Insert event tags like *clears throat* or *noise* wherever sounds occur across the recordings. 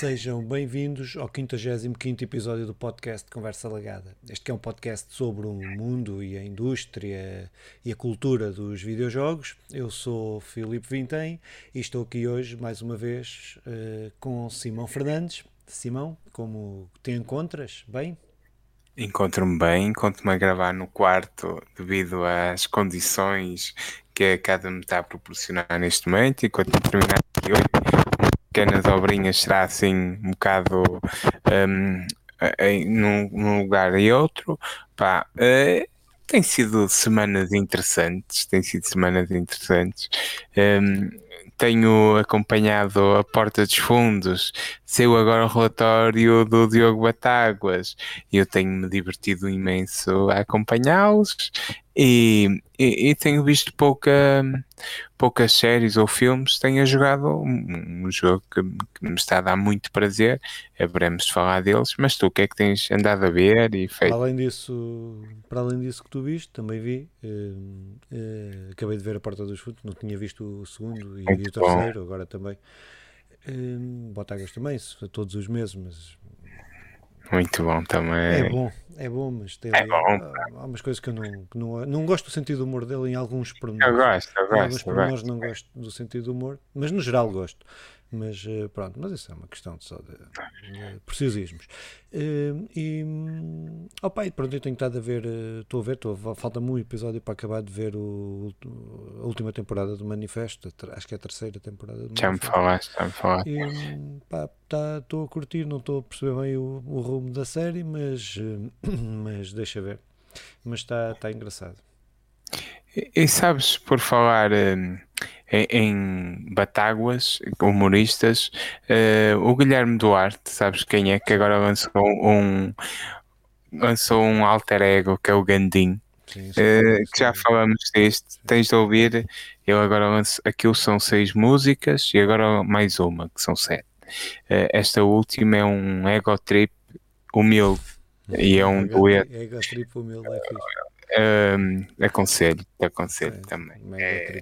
Sejam bem-vindos ao 55 episódio do podcast Conversa Lagada. Este é um podcast sobre o mundo e a indústria e a cultura dos videojogos. Eu sou Filipe Vintém e estou aqui hoje, mais uma vez, uh, com Simão Fernandes. Simão, como te encontras? Bem? Encontro-me bem, encontro-me a gravar no quarto devido às condições que a casa me está a proporcionar neste momento. E quando terminar pequenas obrinhas será assim um bocado um, num, num, lugar e outro. Pá, uh, tem sido semanas interessantes, tem sido semanas interessantes. Um, tenho acompanhado a Porta dos Fundos, saiu agora o relatório do Diogo Batáguas eu tenho-me divertido imenso a acompanhá-los e, e, e, tenho visto pouca, poucas séries ou filmes. Tenho jogado um, um jogo que, que, me está a dar muito prazer. Haveremos de falar deles. Mas tu, o que é que tens andado a ver e feito? Para além disso, para além disso que tu viste, também vi. Eh, eh, acabei de ver a Porta dos Fundos, não tinha visto o segundo e, e o terceiro, bom. agora também. Eh, Botagas também, todos os meses, mas muito bom também. É bom, é bom, mas tem é bom. Há, há umas coisas que eu não, que não, não gosto do sentido do humor dele em alguns pormenores. Eu gosto, eu gosto. Em alguns pormenores não gosto do sentido do humor, mas no geral gosto. Mas eh, pronto, mas isso é uma questão de só de, de preciosismos. Uh, e opa, e pronto, eu tenho estado a ver, eh, estou a ver, estou, falta-me um episódio para acabar de ver o, a última temporada do Manifesto, acho que é a terceira temporada do Já me falaste, já me falaste. Estou tá, a curtir, não estou a perceber bem o, o rumo da série, mas, *coughs* mas deixa ver. Mas está tá engraçado. E, e, sabes, por falar em, em Batáguas, humoristas, uh, o Guilherme Duarte, sabes quem é? Que agora lançou um, lançou um alter ego que é o Gandim. Sim, uh, que já falamos deste, tens de ouvir. Ele agora lança, aquilo são seis músicas e agora mais uma, que são sete. Uh, esta última é um ego trip humilde e é um dueto. Ego trip humilde é fixe. Um, aconselho, aconselho é, também. É,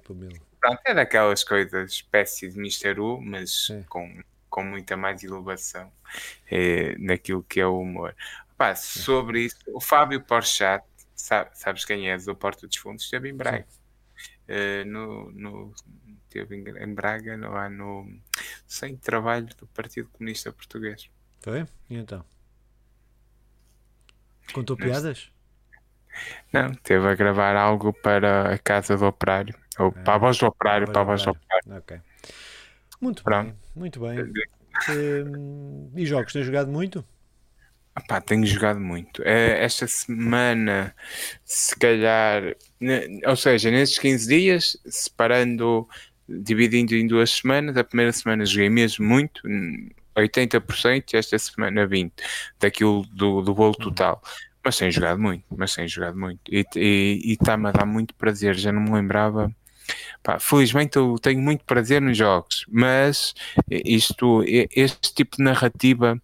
pronto, é daquelas coisas, espécie de Mr. U, mas com, com muita mais elevação é, naquilo que é o humor. Pá, sobre isso, o Fábio Porchat, sabe, sabes quem é do Porto dos Fundos, esteve em Braga. Uh, no, no, esteve em, Braga, lá no sem trabalho do Partido Comunista Português. Foi? E então? Contou piadas? Não, teve a gravar algo para a Casa do Operário. Ou para a Voz do Operário, para a Voz do Operário. Ok. Muito Pronto. bem, muito bem. Hum, e jogos, tens jogado muito? Pá, tenho jogado muito. Eh, esta semana, se calhar, ou seja, nesses 15 dias, separando, dividindo em duas semanas, a primeira semana joguei mesmo muito, 80%, e esta semana 20%, daquilo do, do bolo uhum. total. Mas tenho jogado muito, mas tenho jogado muito. E está-me a dar muito prazer, já não me lembrava. Pá, felizmente eu tenho muito prazer nos jogos, mas isto, este tipo de narrativa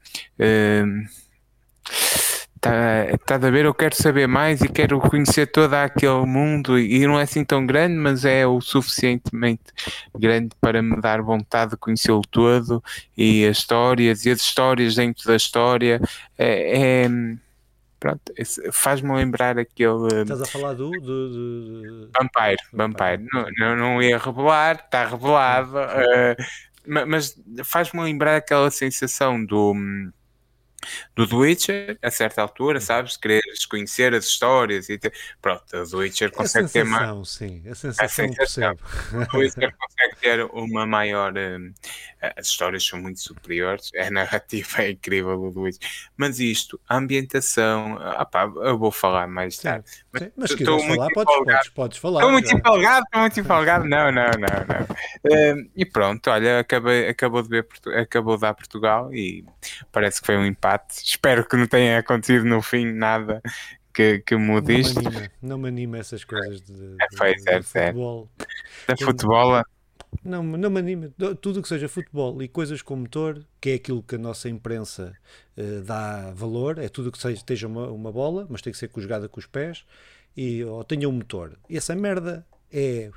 está uh, tá a ver, eu quero saber mais e quero conhecer todo aquele mundo e não é assim tão grande, mas é o suficientemente grande para me dar vontade de conhecê-lo todo e as histórias e as histórias dentro da história. É, é Pronto, faz-me lembrar aquele. Estás a falar do. do, do... Vampire, Vampire. Não, não, não ia revelar, está revelado. Uh, mas faz-me lembrar aquela sensação do do The Witcher, a certa altura, sabes? Quereres conhecer as histórias e ter... pronto, o The Witcher consegue ter mais. Sim, a sensação, a sensação. O Witcher consegue ter uma maior. Um, as histórias são muito superiores, a narrativa é incrível do The Witcher, mas isto, a ambientação, ah, pá, eu vou falar mais tarde. Sim, mas, sim, mas se quiseres falar, podes, podes, podes, falar. Estou muito empolgado, estou muito empolgado. Não, não, não, não. Um, e pronto, olha, acabei, acabou de ver, acabou de dar Portugal e parece que foi um empate empate. Espero que não tenha acontecido no fim nada que, que mude não isto. Me anima, não me anima essas coisas de, de, é de, é, de futebol. Da futebol. Não, não me anima. Tudo que seja futebol e coisas com motor, que é aquilo que a nossa imprensa uh, dá valor, é tudo que seja, esteja uma, uma bola, mas tem que ser jogada com os pés, e, ou tenha um motor. E essa merda é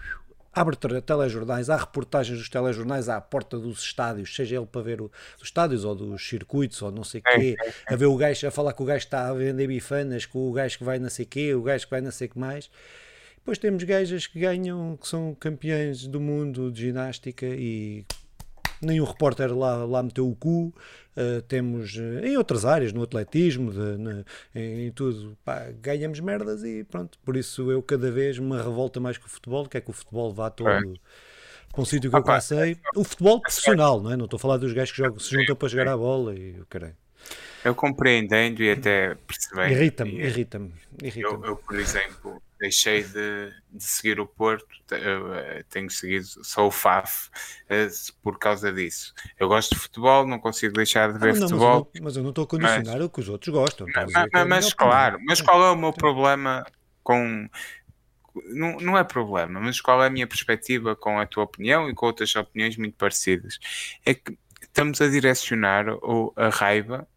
abre telejornais, há reportagens dos telejornais à porta dos estádios, seja ele para ver o, os estádios ou dos circuitos ou não sei o quê, a ver o gajo, a falar com o gajo que está a vender bifanas, com o gajo que vai não sei o quê, o gajo que vai não sei o que mais. Depois temos gajas que ganham, que são campeões do mundo de ginástica e nenhum repórter lá, lá meteu o cu. Uh, temos uh, em outras áreas, no atletismo, de, ne, em, em, tudo, pá, ganhamos merdas e pronto. Por isso eu cada vez me revolta mais com o futebol, que é que o futebol vá todo é. para um sítio que eu passei. O futebol profissional, não é? Não estou a falar dos gajos que jogam, se juntam para jogar a bola e o caralho. Eu compreendendo e até percebendo. Irrita-me, irrita-me. Irrita eu, eu, por exemplo, deixei de, de, seguir o Porto, eh, tenho seguido só o FAF eh, por causa disso. Eu gosto de futebol, não consigo deixar de ver ah, não, futebol. Mas eu, não, mas estou a condicionar mas, o que os outros gostam. Mas, mas, é mas claro, mas qual é o meu problema com. Não, não é problema, mas qual é a minha perspectiva com a tua opinião e com outras opiniões muito parecidas? É que estamos a direcionar a raiva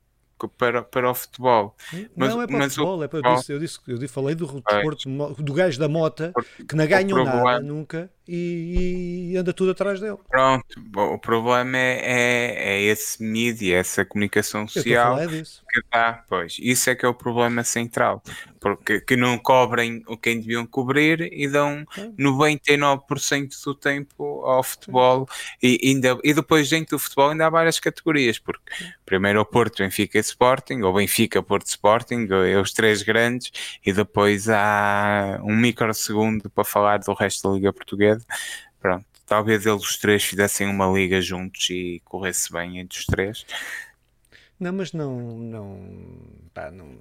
para, para o futebol. Mas, não é para mas o futebol, é para. Eu, disse, eu, disse, eu falei do desporto, do gajo da mota que não ganham nada nunca e, e, anda tudo atrás dele. Pronto, o problema é, é, é esse mídia, essa comunicação social que dá, pois, isso é que é o problema central, porque que não cobrem o que deviam cobrir e dão 99% do tempo ao futebol e, ainda, e depois dentro do futebol ainda há várias categorias, porque primeiro o Porto, Benfica e Sporting, ou Benfica, Porto Sporting, é os três grandes, e depois há um microsegundo para falar do resto da Liga Portuguesa Pronto, talvez eles os três fizessem uma liga juntos e corresse bem entre os três. Não, mas não, não, pá, não,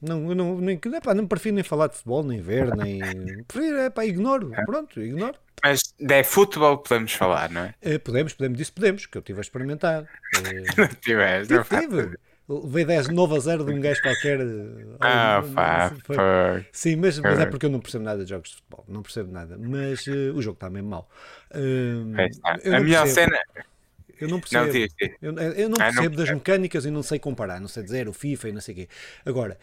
não, não, nem, pá, não prefiro nem falar de futebol, nem ver, nem. *laughs* Prefiro, é pá, ignoro, é. pronto, ignoro. Mas de futebol podemos falar, não é? é podemos, podemos, disso podemos, que eu estive a experimentar. *laughs* não tiveste, não tive. Levei 10 novo a 0 de um gajo qualquer. Ah, pá, foi... Sim, mas, mas, é porque eu não percebo nada de jogos de futebol. Não percebo nada. Mas uh, o jogo está mesmo mau. Uh, a melhor cena. Eu não percebo. Não, eu, eu, não percebo ah, não das mecânicas e não sei comparar. Não sei dizer o FIFA e não sei o quê. Agora.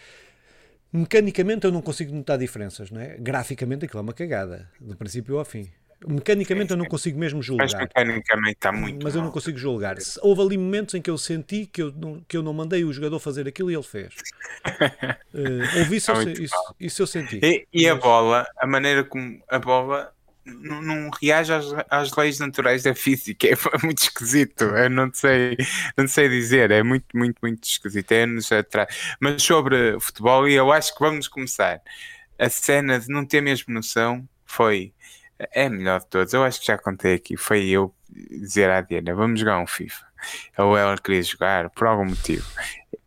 Mecanicamente eu não consigo notar diferenças, não é? Graficamente aquilo é uma cagada, do princípio ao fim. Mecanicamente eu não consigo mesmo julgar. Mas mecanicamente está muito. Mas eu não consigo julgar. Houve ali momentos em que eu senti que eu não, que eu não mandei o jogador fazer aquilo e ele fez. *laughs* uh, houve isso, eu, isso, isso, eu senti. E, e mas... a bola, a maneira como a bola não, não reage às, às, leis naturais da física. *laughs* É muito esquisito. Eu não sei, não sei dizer. É muito, muito, muito esquisito. É-nos atrás. Mas sobre futebol, e eu acho que vamos começar. A cena de não ter mesmo noção foi é melhor de todos. Eu acho que já contei aqui. Foi eu dizer à Diana: vamos jogar um FIFA. Ou ela queria jogar por algum motivo.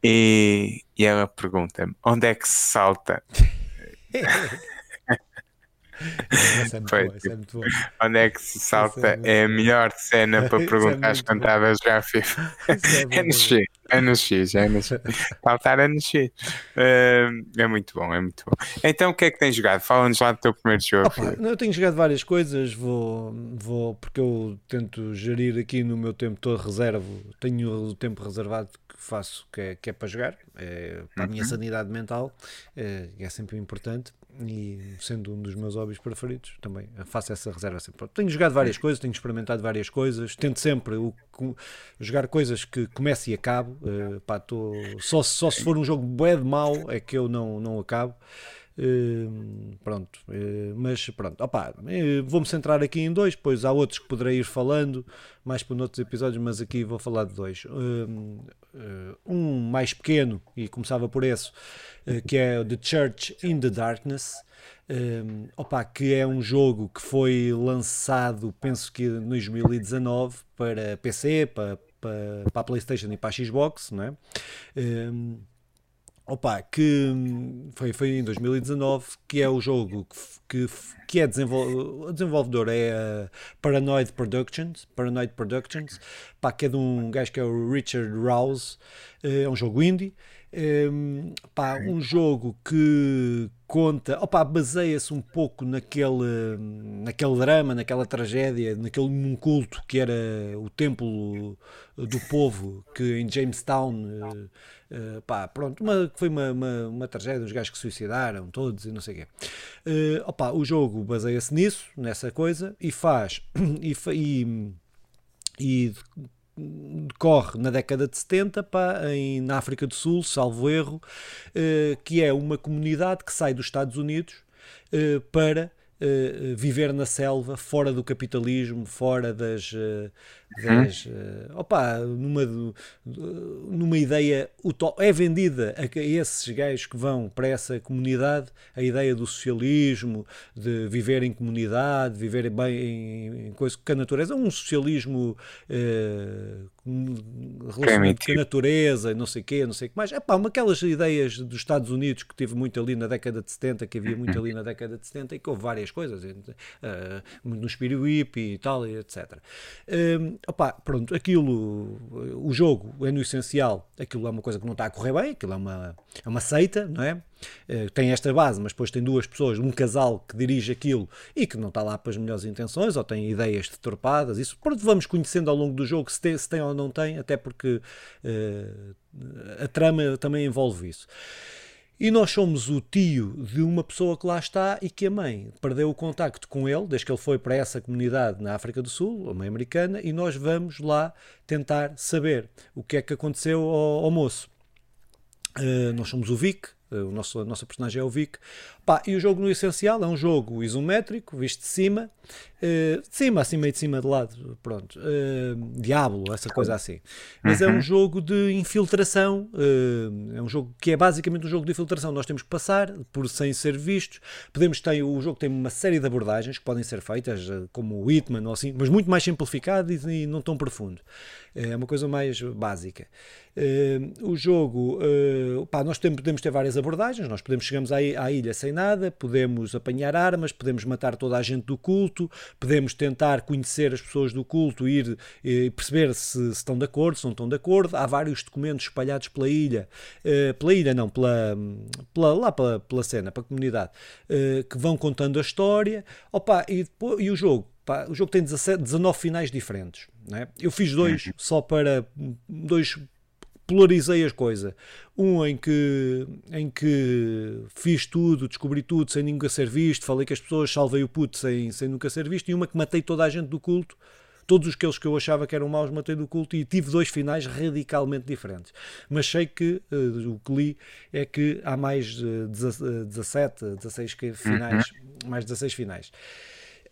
E, e ela pergunta-me: onde é que se salta? é Foi, boa, tipo, é onde é que se salta? É, é, a melhor cena *laughs* para é perguntar quando estava a jogar FIFA. É, *laughs* é no X, é no X, é no X. Saltar é no X. É muito bom, é muito bom. Então o que é que tens jogado? Fala-nos lá do teu primeiro jogo. Opa, eu tenho jogado várias coisas, vou, vou, porque eu tento gerir aqui no meu tempo todo reservo, tenho o tempo reservado que faço que é, que é para jogar, é, para a minha uhum. sanidade mental, é, é sempre importante e sendo um dos meus hobbies preferidos, também faço essa reserva sempre. Tenho jogado várias coisas, tenho experimentado várias coisas, tento sempre o, jogar coisas que começo e acabo. Uh, pá, tô, só, só se for um jogo bué de mau é que eu não, não acabo. Uh, pronto, uh, mas pronto, opa, uh, vou-me centrar aqui em dois, pois há outros que poderei ir falando mais por outros episódios, mas aqui vou falar de dois. um mais pequeno, e começava por esse, que é The Church in the Darkness. Um, opa, que é um jogo que foi lançado, penso que em 2019, para PC, para, para, para a PlayStation e para a Xbox, não é? Um, Opa, que foi, foi em 2019 que é o jogo que, que, que é desenvol, desenvolvedor é a Paranoid Productions, Paranoid Productions, pá, que é de um gajo que é o Richard Rouse, é um jogo indie, Um, pá, um jogo que conta, opa, baseia-se um pouco naquele, naquele drama, naquela tragédia, naquele num culto que era o templo do povo que em Jamestown, uh, uh, pá, pronto, uma, foi uma, uma, uma tragédia, os gajos que suicidaram todos e não sei o quê. Uh, opa, o jogo baseia-se nisso, nessa coisa, e faz *clears throat* e, e, e decorre na década de 70 pá, em, na África do Sul, salvo erro, eh, que é uma comunidade que sai dos Estados Unidos eh, para eh, viver na selva, fora do capitalismo, fora das, das, uh, opa, numa, numa ideia é vendida a esses gajos que vão para essa comunidade a ideia do socialismo, de viver em comunidade, viver bem em, em coisa com a natureza, um socialismo uh, relacionado com a natureza, não sei o quê, não sei o que mais. Pá, uma aquelas ideias dos Estados Unidos que tive muito ali na década de 70, que havia muito ali na década de 70 e que houve várias coisas, uh, no espírito hippie e tal, e etc. Uh, Opa, pronto, aquilo, o jogo é no essencial, aquilo é uma coisa que não está a correr bem, aquilo é uma, é uma seita, não é? Uh, tem esta base, mas depois tem duas pessoas, um casal que dirige aquilo e que não está lá para as melhores intenções ou tem ideias deturpadas. Isso pronto, vamos conhecendo ao longo do jogo se tem, se tem ou não tem, até porque uh, a trama também envolve isso. E nós somos o tio de uma pessoa que lá está e que a mãe perdeu o contacto com ele, desde que ele foi para essa comunidade na África do Sul, a mãe americana, e nós vamos lá tentar saber o que é que aconteceu ao, ao moço. Uh, nós somos o Vic, o nosso, a nossa personagem é o Vic. Pá, e o jogo no essencial é um jogo isométrico, visto de cima, uh, de cima, assim meio de cima de lado, pronto, uh, Diablo, essa coisa assim. Mas uhum. é um uhum. jogo de infiltração, uh, é um jogo que é basicamente um jogo de infiltração. Nós temos que passar por sem ser vistos. Podemos ter, o jogo tem uma série de abordagens que podem ser feitas, como o Hitman ou assim, mas muito mais simplificado e, e não tão profundo. É uma coisa mais básica. o jogo, pá, nós podemos ter várias abordagens, nós podemos chegamos à, à ilha sem nada, podemos apanhar armas, podemos matar toda a gente do culto, podemos tentar conhecer as pessoas do culto, ir e perceber se, se, estão de acordo, se não estão de acordo. Há vários documentos espalhados pela ilha, uh, pela ilha não, pela, pela lá pela, pela cena, pela comunidade, uh, que vão contando a história. Opa, e, depois, e o jogo? O jogo tem 17, 19 finais diferentes. É? Eu fiz dois uhum. só para dois polarizei as coisas. Um em que, em que fiz tudo, descobri tudo sem nunca ser visto, falei que as pessoas, salvei o puto sem, sem nunca ser visto, e uma que matei toda a gente do culto. Todos aqueles que eu achava que eram maus matei do culto e tive dois finais radicalmente diferentes. Mas sei que uh, o que li é que há mais uh, 17, 16 finais, uhum. mais 16 finais.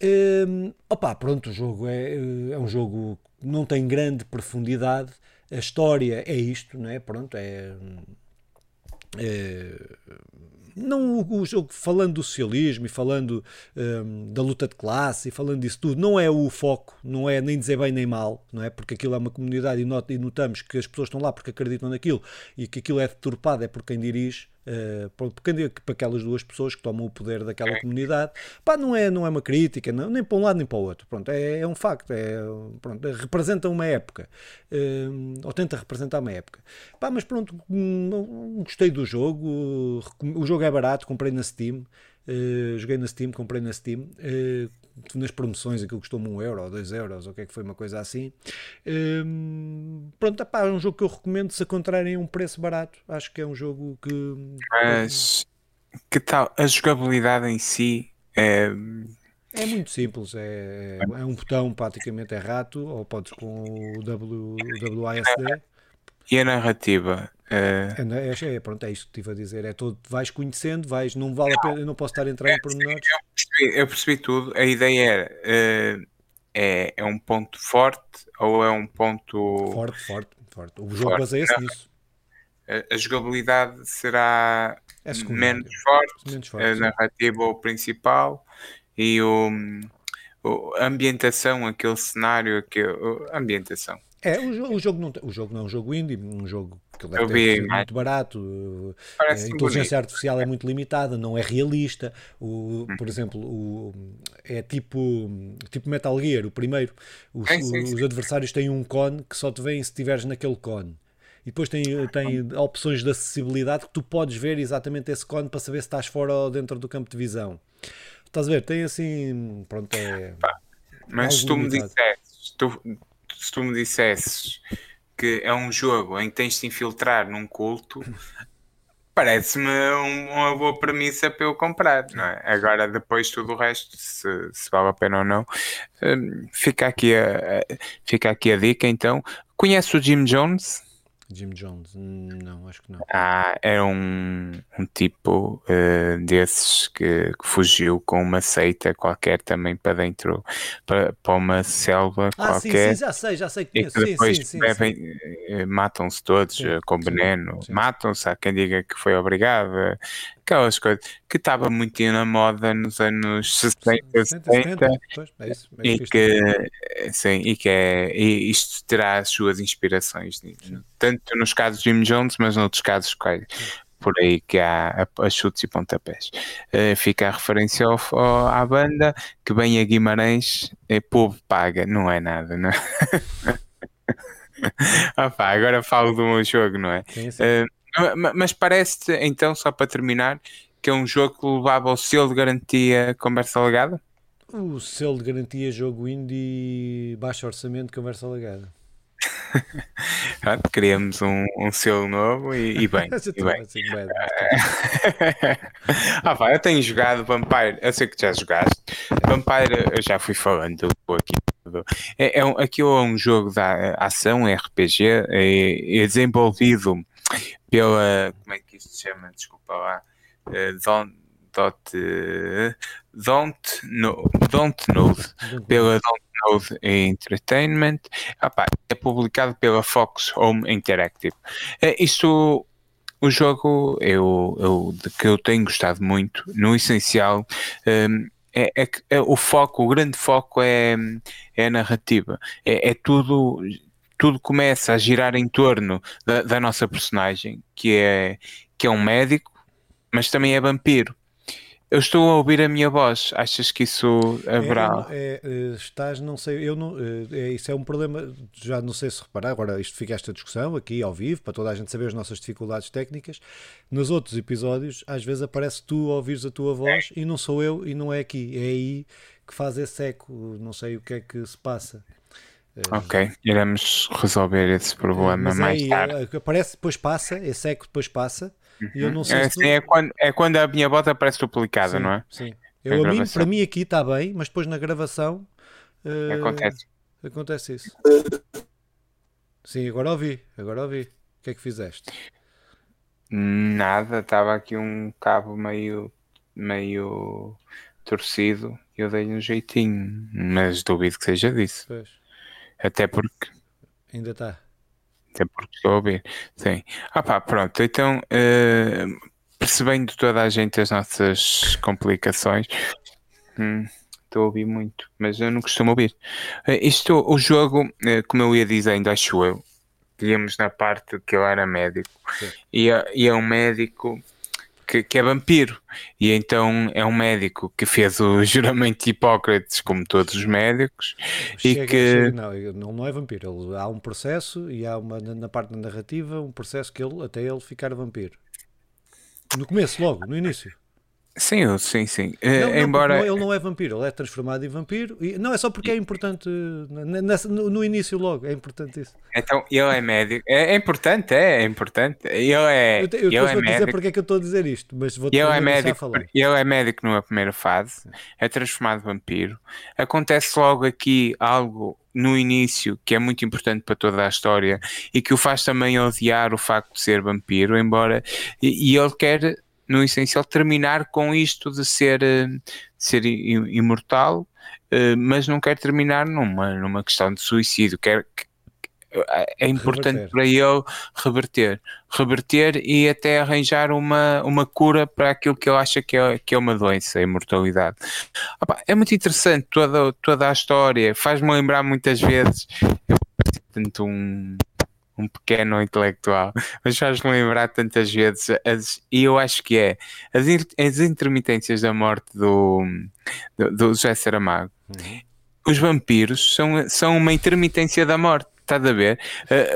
Uh, opa, pronto, o jogo é, é um jogo que não tem grande profundidade, a história é isto, não é? Pronto, é. é não o, jogo falando do socialismo e falando um, da luta de classe e falando disso tudo, não é o foco, não é nem dizer bem nem mal, não é? Porque aquilo é uma comunidade e, not, e notamos que as pessoas estão lá porque acreditam naquilo e que aquilo é deturpado é por quem dirige Uh, para aquelas duas pessoas que tomam o poder daquela comunidade, pá, não é, não é uma crítica, não, nem para um lado nem para o outro, pronto, é, é um facto, é, pronto, representa uma época, uh, ou tenta representar uma época, pá, mas pronto, hum, gostei do jogo, o jogo é barato, comprei na Steam, uh, joguei na Steam, comprei na Steam, nas promoções aquilo custou-me um euro ou dois euros, ou o que é que foi, uma coisa assim. Hum, pronto, é um jogo que eu recomendo se encontrarem um preço barato. Acho que é um jogo que. Mas que tal? A jogabilidade em si é. É muito simples, é, é um botão praticamente é rato, ou podes com o w, WASD. E a narrativa? É, é, é, pronto, é isso que estive a dizer. É todo, vais conhecendo, vais, não vale a pena, eu não posso estar a entrar em pormenores. Eu percebi, eu percebi tudo. A ideia era uh, é, é um ponto forte ou é um ponto forte, forte, forte. O jogo baseia-se nisso. A, a, jogabilidade será é menos forte, menos forte, a narrativa o principal e o, o, a ambientação, aquele cenário, aquele, a ambientação. É, o, o, jogo não, o jogo não é um jogo indie, um jogo que deve ter muito barato, Parece a inteligência bonito. artificial é muito limitada, não é realista. O, hum. Por exemplo, o, é tipo, tipo Metal Gear, o primeiro. Os, é, sim, sim. os adversários têm um cone que só te vêm se estiveres naquele cone. e depois tem, tem opções de acessibilidade que tu podes ver exatamente esse cone para saber se estás fora ou dentro do campo de visão. Estás a ver? Tem assim. Pronto, é. Mas se tu dissesses, tu, se tu me dissesses que é um jogo em que tens de infiltrar num culto, parece-me uma boa premissa para eu comprar, não é? Agora, depois tudo o resto, se, se vale a pena ou não, hum, fica, aqui a, fica aqui a dica então. Conhece o Jim Jones? Jim Jones, não, acho que não. Ah, era é um, um tipo uh, desses que, que, fugiu com uma seita qualquer também para dentro, para, para uma selva ah, qualquer. Sim, sim, já sei, já sei que E que depois sim, sim, sim, eh, matam-se todos sim, com veneno. Matam-se, há quem diga que foi obrigado. Aquelas coisas que estava muito na moda nos anos 60, 70, é isso, é e, que, sim, e que é, e isto terá as suas inspirações, tanto nos casos de Jim Jones, mas noutros casos por aí que há a, a chutes e pontapés. Uh, fica a referência ao, ao, à banda que vem a Guimarães, é povo paga, não é nada, não é? *laughs* Opa, agora falo do meu jogo, não é? Sim, sim. Uh, mas parece-te, então, só para terminar, que é um jogo que levava o selo de garantia conversa legada? O selo de garantia jogo indie baixo orçamento conversa legada. *laughs* Criamos um, um selo novo e, e bem. *laughs* e bem. Assim, bem *laughs* ah, pá, eu tenho jogado Vampire, eu sei que já jogaste. Vampire, eu já fui falando aqui. É, é um, aquilo é um jogo de ação, RPG, é, é desenvolvido pela. Como é que isto se chama? Desculpa lá. Uh, don't, don't, uh, don't, know, don't know. Pela Don't Know Entertainment. Opa, é publicado pela Fox Home Interactive. Uh, isto o jogo eu, eu, de que eu tenho gostado muito, no essencial, um, é, é, é, o foco, o grande foco é, é a narrativa. É, é tudo tudo começa a girar em torno da, da nossa personagem, que é, que é um médico, mas também é vampiro. Eu estou a ouvir a minha voz. Achas que isso haverá? É, é, é, estás, não sei, eu não, é, é, isso é um problema. Já não sei se reparar. Agora, isto fica esta discussão aqui ao vivo para toda a gente saber as nossas dificuldades técnicas. Nos outros episódios, às vezes aparece tu a ouvires a tua voz e não sou eu e não é aqui. É aí que faz esse eco. Não sei o que é que se passa. Ok, iremos resolver esse problema mais aí, tarde. Aparece, depois passa, esse eco depois passa. Uhum. Eu não sei é, se. é, quando, é quando a minha bota aparece duplicada, sim, não é? Sim. Eu, mim, para mim aqui está bem, mas depois na gravação uh, acontece. acontece isso. Sim, agora ouvi, agora ouvi. O que é que fizeste? Nada, estava aqui um cabo meio, meio torcido e eu dei um jeitinho, mas duvido que seja disso. Pois. Até porque. Ainda está. Até porque estou a ouvir. Sim. Ah pá, pronto. Então, uh, percebendo toda a gente as nossas complicações, hum, estou a ouvir muito, mas eu não costumo ouvir. Uh, isto, o jogo, uh, como eu ia dizendo, acho eu, íamos na parte que eu era médico, e, e é um médico que, que, é vampiro. E então é um médico que fez o *laughs* juramento de Hipócrates, como todos os médicos, chega, e que. Chega, não, ele não é vampiro. Ele, há um processo e há uma, na parte da narrativa um processo que ele, até ele ficar vampiro. No começo, logo, no início. Sim, sim, sim. Não, não, Embora... ele não é vampiro, ele é transformado em vampiro. E, não, é só porque é importante no, no, início logo, é importante isso. Então, ele é médico. É, é importante, é, é, importante. Ele é. Eu, te, eu ele é vou dizer porque é que eu estou a dizer isto, mas vou ele é médico, falar. Ele é médico numa primeira fase, é transformado em vampiro. Acontece logo aqui algo no início que é muito importante para toda a história e que o faz também odiar o facto de ser vampiro, embora. e, e ele quer no essencial, terminar com isto de ser, eh, de ser imortal, eh, mas não quer terminar numa, numa questão de suicídio, quer é importante reverter. para ele reverter, reverter e até arranjar uma, uma cura para aquilo que ele acha que é, que é uma doença, a imortalidade. é muito interessante toda, toda a história, faz-me lembrar muitas vezes, eu tanto um, um pequeno intelectual, mas faz-me lembrar tantas vezes, as, e eu acho que é as, as intermitências da morte do, do, do José Saramago. Uhum. Os vampiros são, são uma intermitência da morte. estás a ver?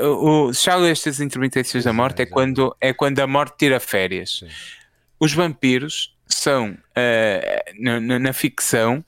Uh, o, já estas intermitências da morte é, quando, é quando a morte tira férias. Os vampiros são, uh, na, na, ficção,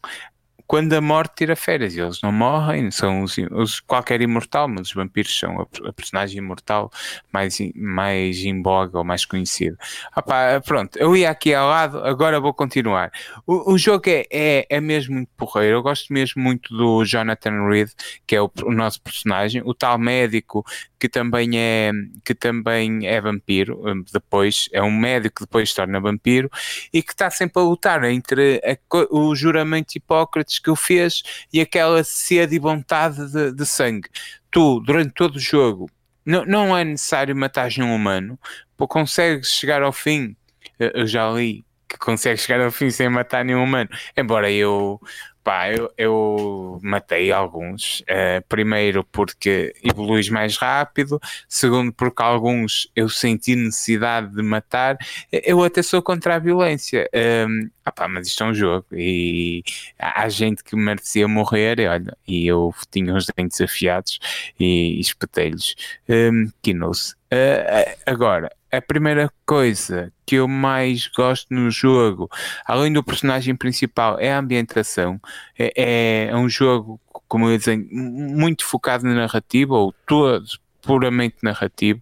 quando a morte tira férias, eles não morrem, são os, os, qualquer imortal, mas os vampiros são a, a, personagem imortal mais, mais em voga ou mais conhecida. Opa, pronto, eu ia aqui ao lado, agora vou continuar. O, o jogo é, é, é, mesmo muito porreiro, eu gosto mesmo muito do Jonathan Reed, que é o, o nosso personagem, o tal médico que também é, que também é vampiro, hum, depois é um médico que depois se torna vampiro e que está sempre a lutar entre a, o juramento de Hipócrates que o fez e aquela sede e vontade de, de sangue. Tu, durante todo o jogo, não, não é necessário matar um humano, consegues chegar ao fim. Eu já li que consegue chegar ao fim sem matar nenhum humano. Embora eu Pá, eu, eu matei alguns. Uh, primeiro porque evoluís mais rápido, segundo porque alguns eu senti necessidade de matar. Eu até sou contra a violência. Um, ah pá, mas isto é um jogo e há gente que merecia morrer, e olha, e eu tinha os dentes afiados e espetei-lhes. Um, Kinos. Uh, agora, a primeira coisa que eu mais gosto no jogo, além do personagem principal, é a ambientação. É, é, é um jogo, como eu dizia, muito focado na narrativa, ou todo puramente narrativo.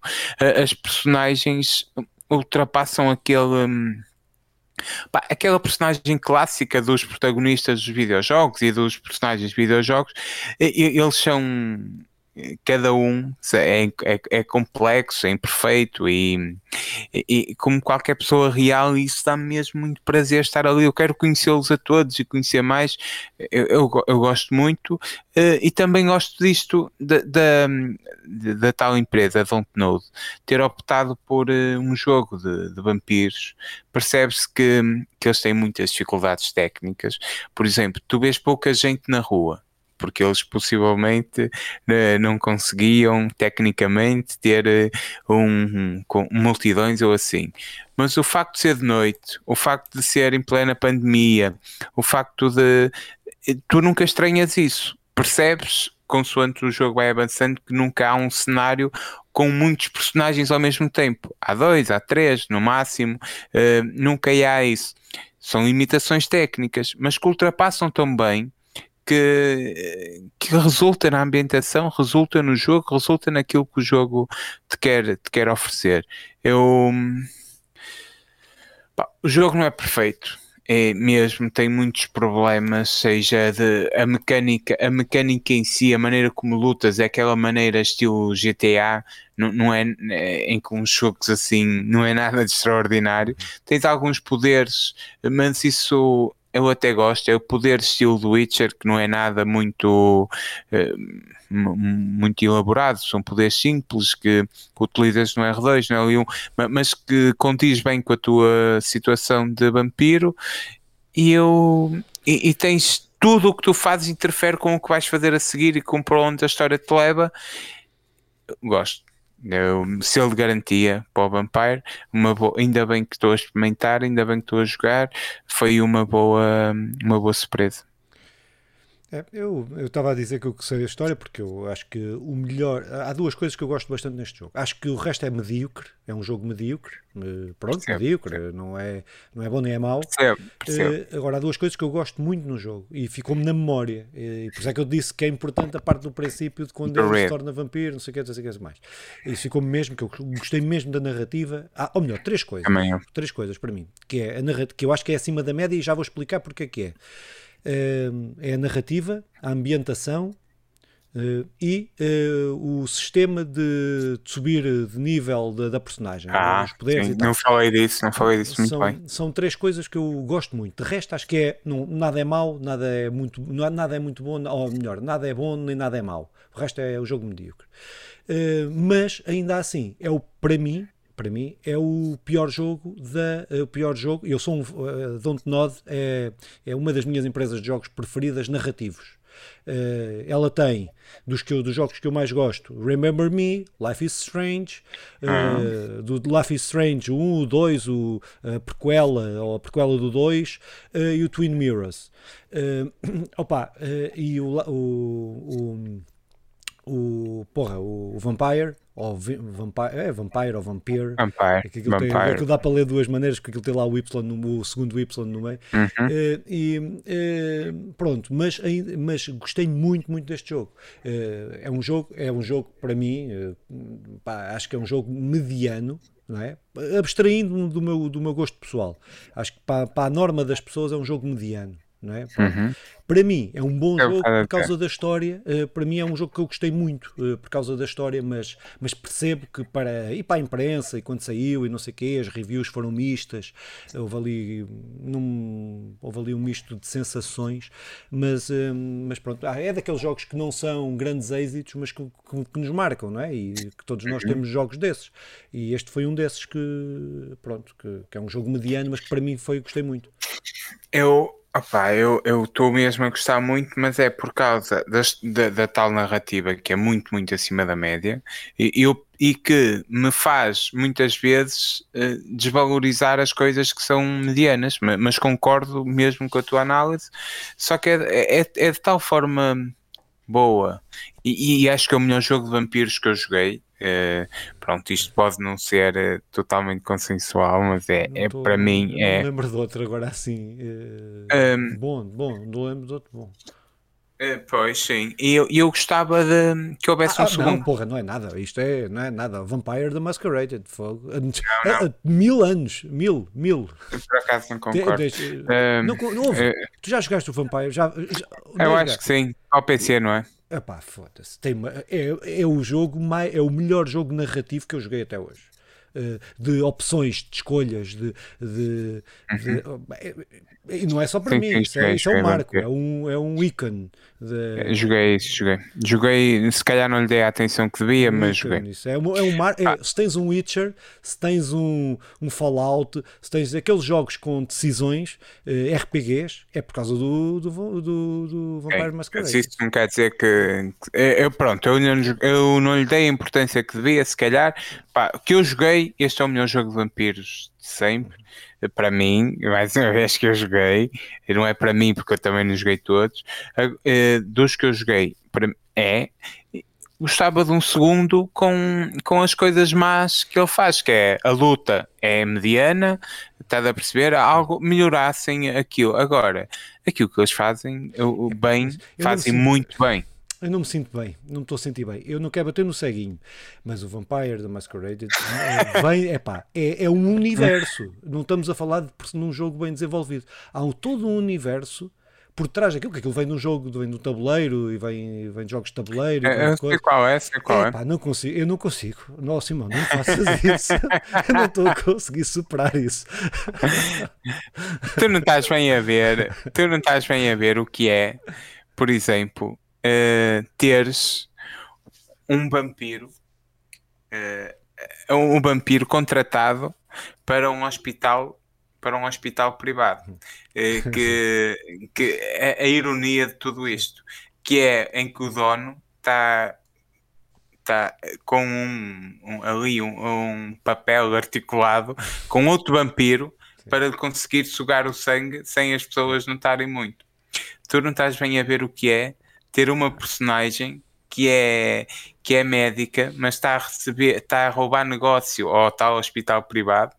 As personagens ultrapassam aquele. Hum, pá, aquela personagem clássica dos protagonistas dos videojogos e dos personagens de videojogos, eles são cada um é, é, é, complexo, é imperfeito e, e, como qualquer pessoa real, isso dá-me mesmo muito prazer estar ali. Eu quero conhecê-los a todos e conhecer mais. Eu, eu, eu gosto muito uh, e também gosto disto da, da, da tal empresa, Dontnod, ter optado por uh, um jogo de, de vampiros. Percebe-se que, que eles têm muitas dificuldades técnicas. Por exemplo, tu vês pouca gente na rua porque eles possivelmente uh, não conseguiam tecnicamente ter uh, um, um, multidões ou assim. Mas o facto de ser de noite, o facto de ser em plena pandemia, o facto de. Tu nunca estranhas isso. Percebes, consoante o jogo vai avançando, que nunca há um cenário com muitos personagens ao mesmo tempo. Há dois, há três, no máximo. Uh, nunca há isso. São limitações técnicas, mas que ultrapassam também que, que resulta na ambientação, resulta no jogo, resulta naquilo que o jogo te quer, te quer oferecer. Eu. Pá, o jogo não é perfeito. É mesmo, tem muitos problemas, seja de a mecânica, a mecânica em si, a maneira como lutas, é aquela maneira estilo GTA, não, não é, é em que uns jogos assim não é nada de *laughs* extraordinário. Tens alguns poderes, mas isso eu até gosto, é o poder estilo do Witcher, que não é nada muito, uh, muito elaborado, são poderes simples que utilizas no R2, no L1, mas que condiz bem com a tua situação de vampiro e eu e, e tens tudo o que tu fazes interfere com o que vais fazer a seguir e com para onde a história te leva. Gosto. Eu, selo de garantia para o Vampire. Uma boa, ainda bem que estou a experimentar, ainda bem que estou a jogar. Foi uma boa, uma boa surpresa. É, eu estava a dizer que eu sei a história porque eu acho que o melhor. Há duas coisas que eu gosto bastante neste jogo. Acho que o resto é medíocre, é um jogo medíocre. Eh, pronto, medíocre. Não, é, não é bom nem é mau. Percebo. Uh, agora, há duas coisas que eu gosto muito no jogo e ficou-me na memória. E por isso é que eu disse que é importante a parte do princípio de quando ele se torna vampiro, não sei o que, não sei o que mais. Isso ficou-me mesmo, que eu gostei mesmo da narrativa. Ah, ou melhor, três coisas. Três coisas para mim. Que, é a narrativa, que eu acho que é acima da média e já vou explicar porque é que é é a narrativa, a ambientação Uh, e uh, o sistema de, de, subir de nível de, da personagem. Ah, os poderes sim, não falei disso, não falei disso são, muito bem. São três coisas que eu gosto muito. De resto, acho que é, não, nada é mau, nada é muito, nada é muito bom, ou melhor, nada é bom nem nada é mau. O resto é o jogo medíocre. Mas ainda assim, é o para mim para mim, é o pior jogo da o pior jogo. Eu sou um uh, Dontnod é, é uma das minhas empresas de jogos preferidas narrativos. Uh, ela tem dos, que eu, dos jogos que eu mais gosto Remember Me, Life is Strange uh, do Life is Strange o 1, o 2, o, a prequela ou a prequela do 2 uh, e o Twin Mirrors *clears throat* opa, e o, o, o o, porra, o Vampire, ou Vampire, é Vampire ou Vampire, Vampire, é que aquilo, Vampire. Tem, aquilo dá para ler de duas maneiras, porque aquilo tem lá o Y, no, o segundo Y no meio. Uhum. Uh, e uh, pronto, mas, mas gostei muito, muito deste jogo. Uh, é um jogo, é um jogo para mim, pá, acho que é um jogo mediano, não é? Abstraindo do meu, do meu gosto pessoal. Acho que para, para a norma das pessoas é um jogo mediano não é? Uhum. Para mim é um bom é jogo por causa da história. Uh, para mim é um jogo que eu gostei muito uh, por causa da história, mas, mas percebo que para ir para a imprensa e quando saiu e não sei o quê, as reviews foram mistas, houve ali, num, houve ali um misto de sensações, mas, uh, mas pronto, ah, é daqueles jogos que não são grandes êxitos, mas que, que, que nos marcam, não é? E que todos nós uhum. temos jogos desses. E este foi um desses que, pronto, que, que é um jogo mediano, mas que para mim foi, gostei muito. Eu Opa, eu estou mesmo a gostar muito, mas é por causa das, da, da, tal narrativa que é muito, muito acima da média e, eu, e que me faz muitas vezes uh, desvalorizar as coisas que são medianas, mas, mas, concordo mesmo com a tua análise, só que é, é, é de tal forma boa e, e, acho que é o melhor jogo de vampiros que eu joguei Uh, pronto, isto pode não ser uh, totalmente consensual, mas é, é tô, para mim. é... Não lembro de outro agora assim. Uh, um, bom, bom, não lembro de outro bom. pois sim, e eu, eu gostava de que houvesse ah, um segundo. Não, porra, não é nada, isto é, não é nada. Vampire the Masquerade, fogo. Não, não. *laughs* Mil anos, mil, mil. por acaso não concordo. De, de, não, não tu já jogaste o Vampire? Já, já eu acho que sim, ao PC, não é? Epá, foda-se. É, é o jogo mais, é o melhor jogo narrativo que eu joguei até hoje. Uh, de opções, de escolhas, de. de, de uhum. é, e não é só para sim, mim, sim, isso, é, isso é um marco, é um, é um ícone. De... Joguei isso, joguei. Joguei, se calhar não lhe dei a atenção que devia, um mas joguei. Isso. É, um, é um mar... É, ah. Se tens um Witcher, se tens um, um Fallout, se tens aqueles jogos com decisões, eh, RPGs, é por causa do, do, do, do Vampire Masquerade. Isso não quer dizer que. Eu, pronto, eu não, eu não lhe dei a importância que devia, se calhar. Pá, que eu joguei, este é o melhor jogo de vampiros de sempre para mim, *laughs* mais uma vez que eu joguei, e não é para mim porque eu também não joguei todos, uh, dos que eu joguei, para, é gostava de um segundo com, com as coisas más que ele faz, que é a luta é mediana, está a perceber? Algo melhorassem aquilo. Agora, aquilo que eles fazem, o bem, fazem muito bem eu não me sinto bem, não me estou a sentir bem. Eu não quero bater no ceguinho, mas o Vampire da Masquerade é, vem, epá, é, é um universo. Não estamos a falar de num jogo bem desenvolvido. Há um, todo um universo por trás daquilo, que aquilo vem de jogo, vem do tabuleiro e vem, vem de jogos de tabuleiro. É, eu sei qual é, sei qual é. Epá, não consigo, eu não consigo. Nossa, irmão, não faças *laughs* isso. eu não estou a conseguir superar isso. tu não estás bem a ver, tu não estás bem a ver o que é, por exemplo uh, teres um vampiro, uh, um vampiro contratado para um hospital para um hospital privado. Uh, que, *laughs* que a, a, ironia de tudo isto que é em que o dono está tá com um, um ali um, um, papel articulado com outro vampiro para conseguir sugar o sangue sem as pessoas notarem muito. Tu não estás bem a ver o que é ter uma personagem que é, que é médica, mas está a receber, está a roubar negócio ao tal hospital privado,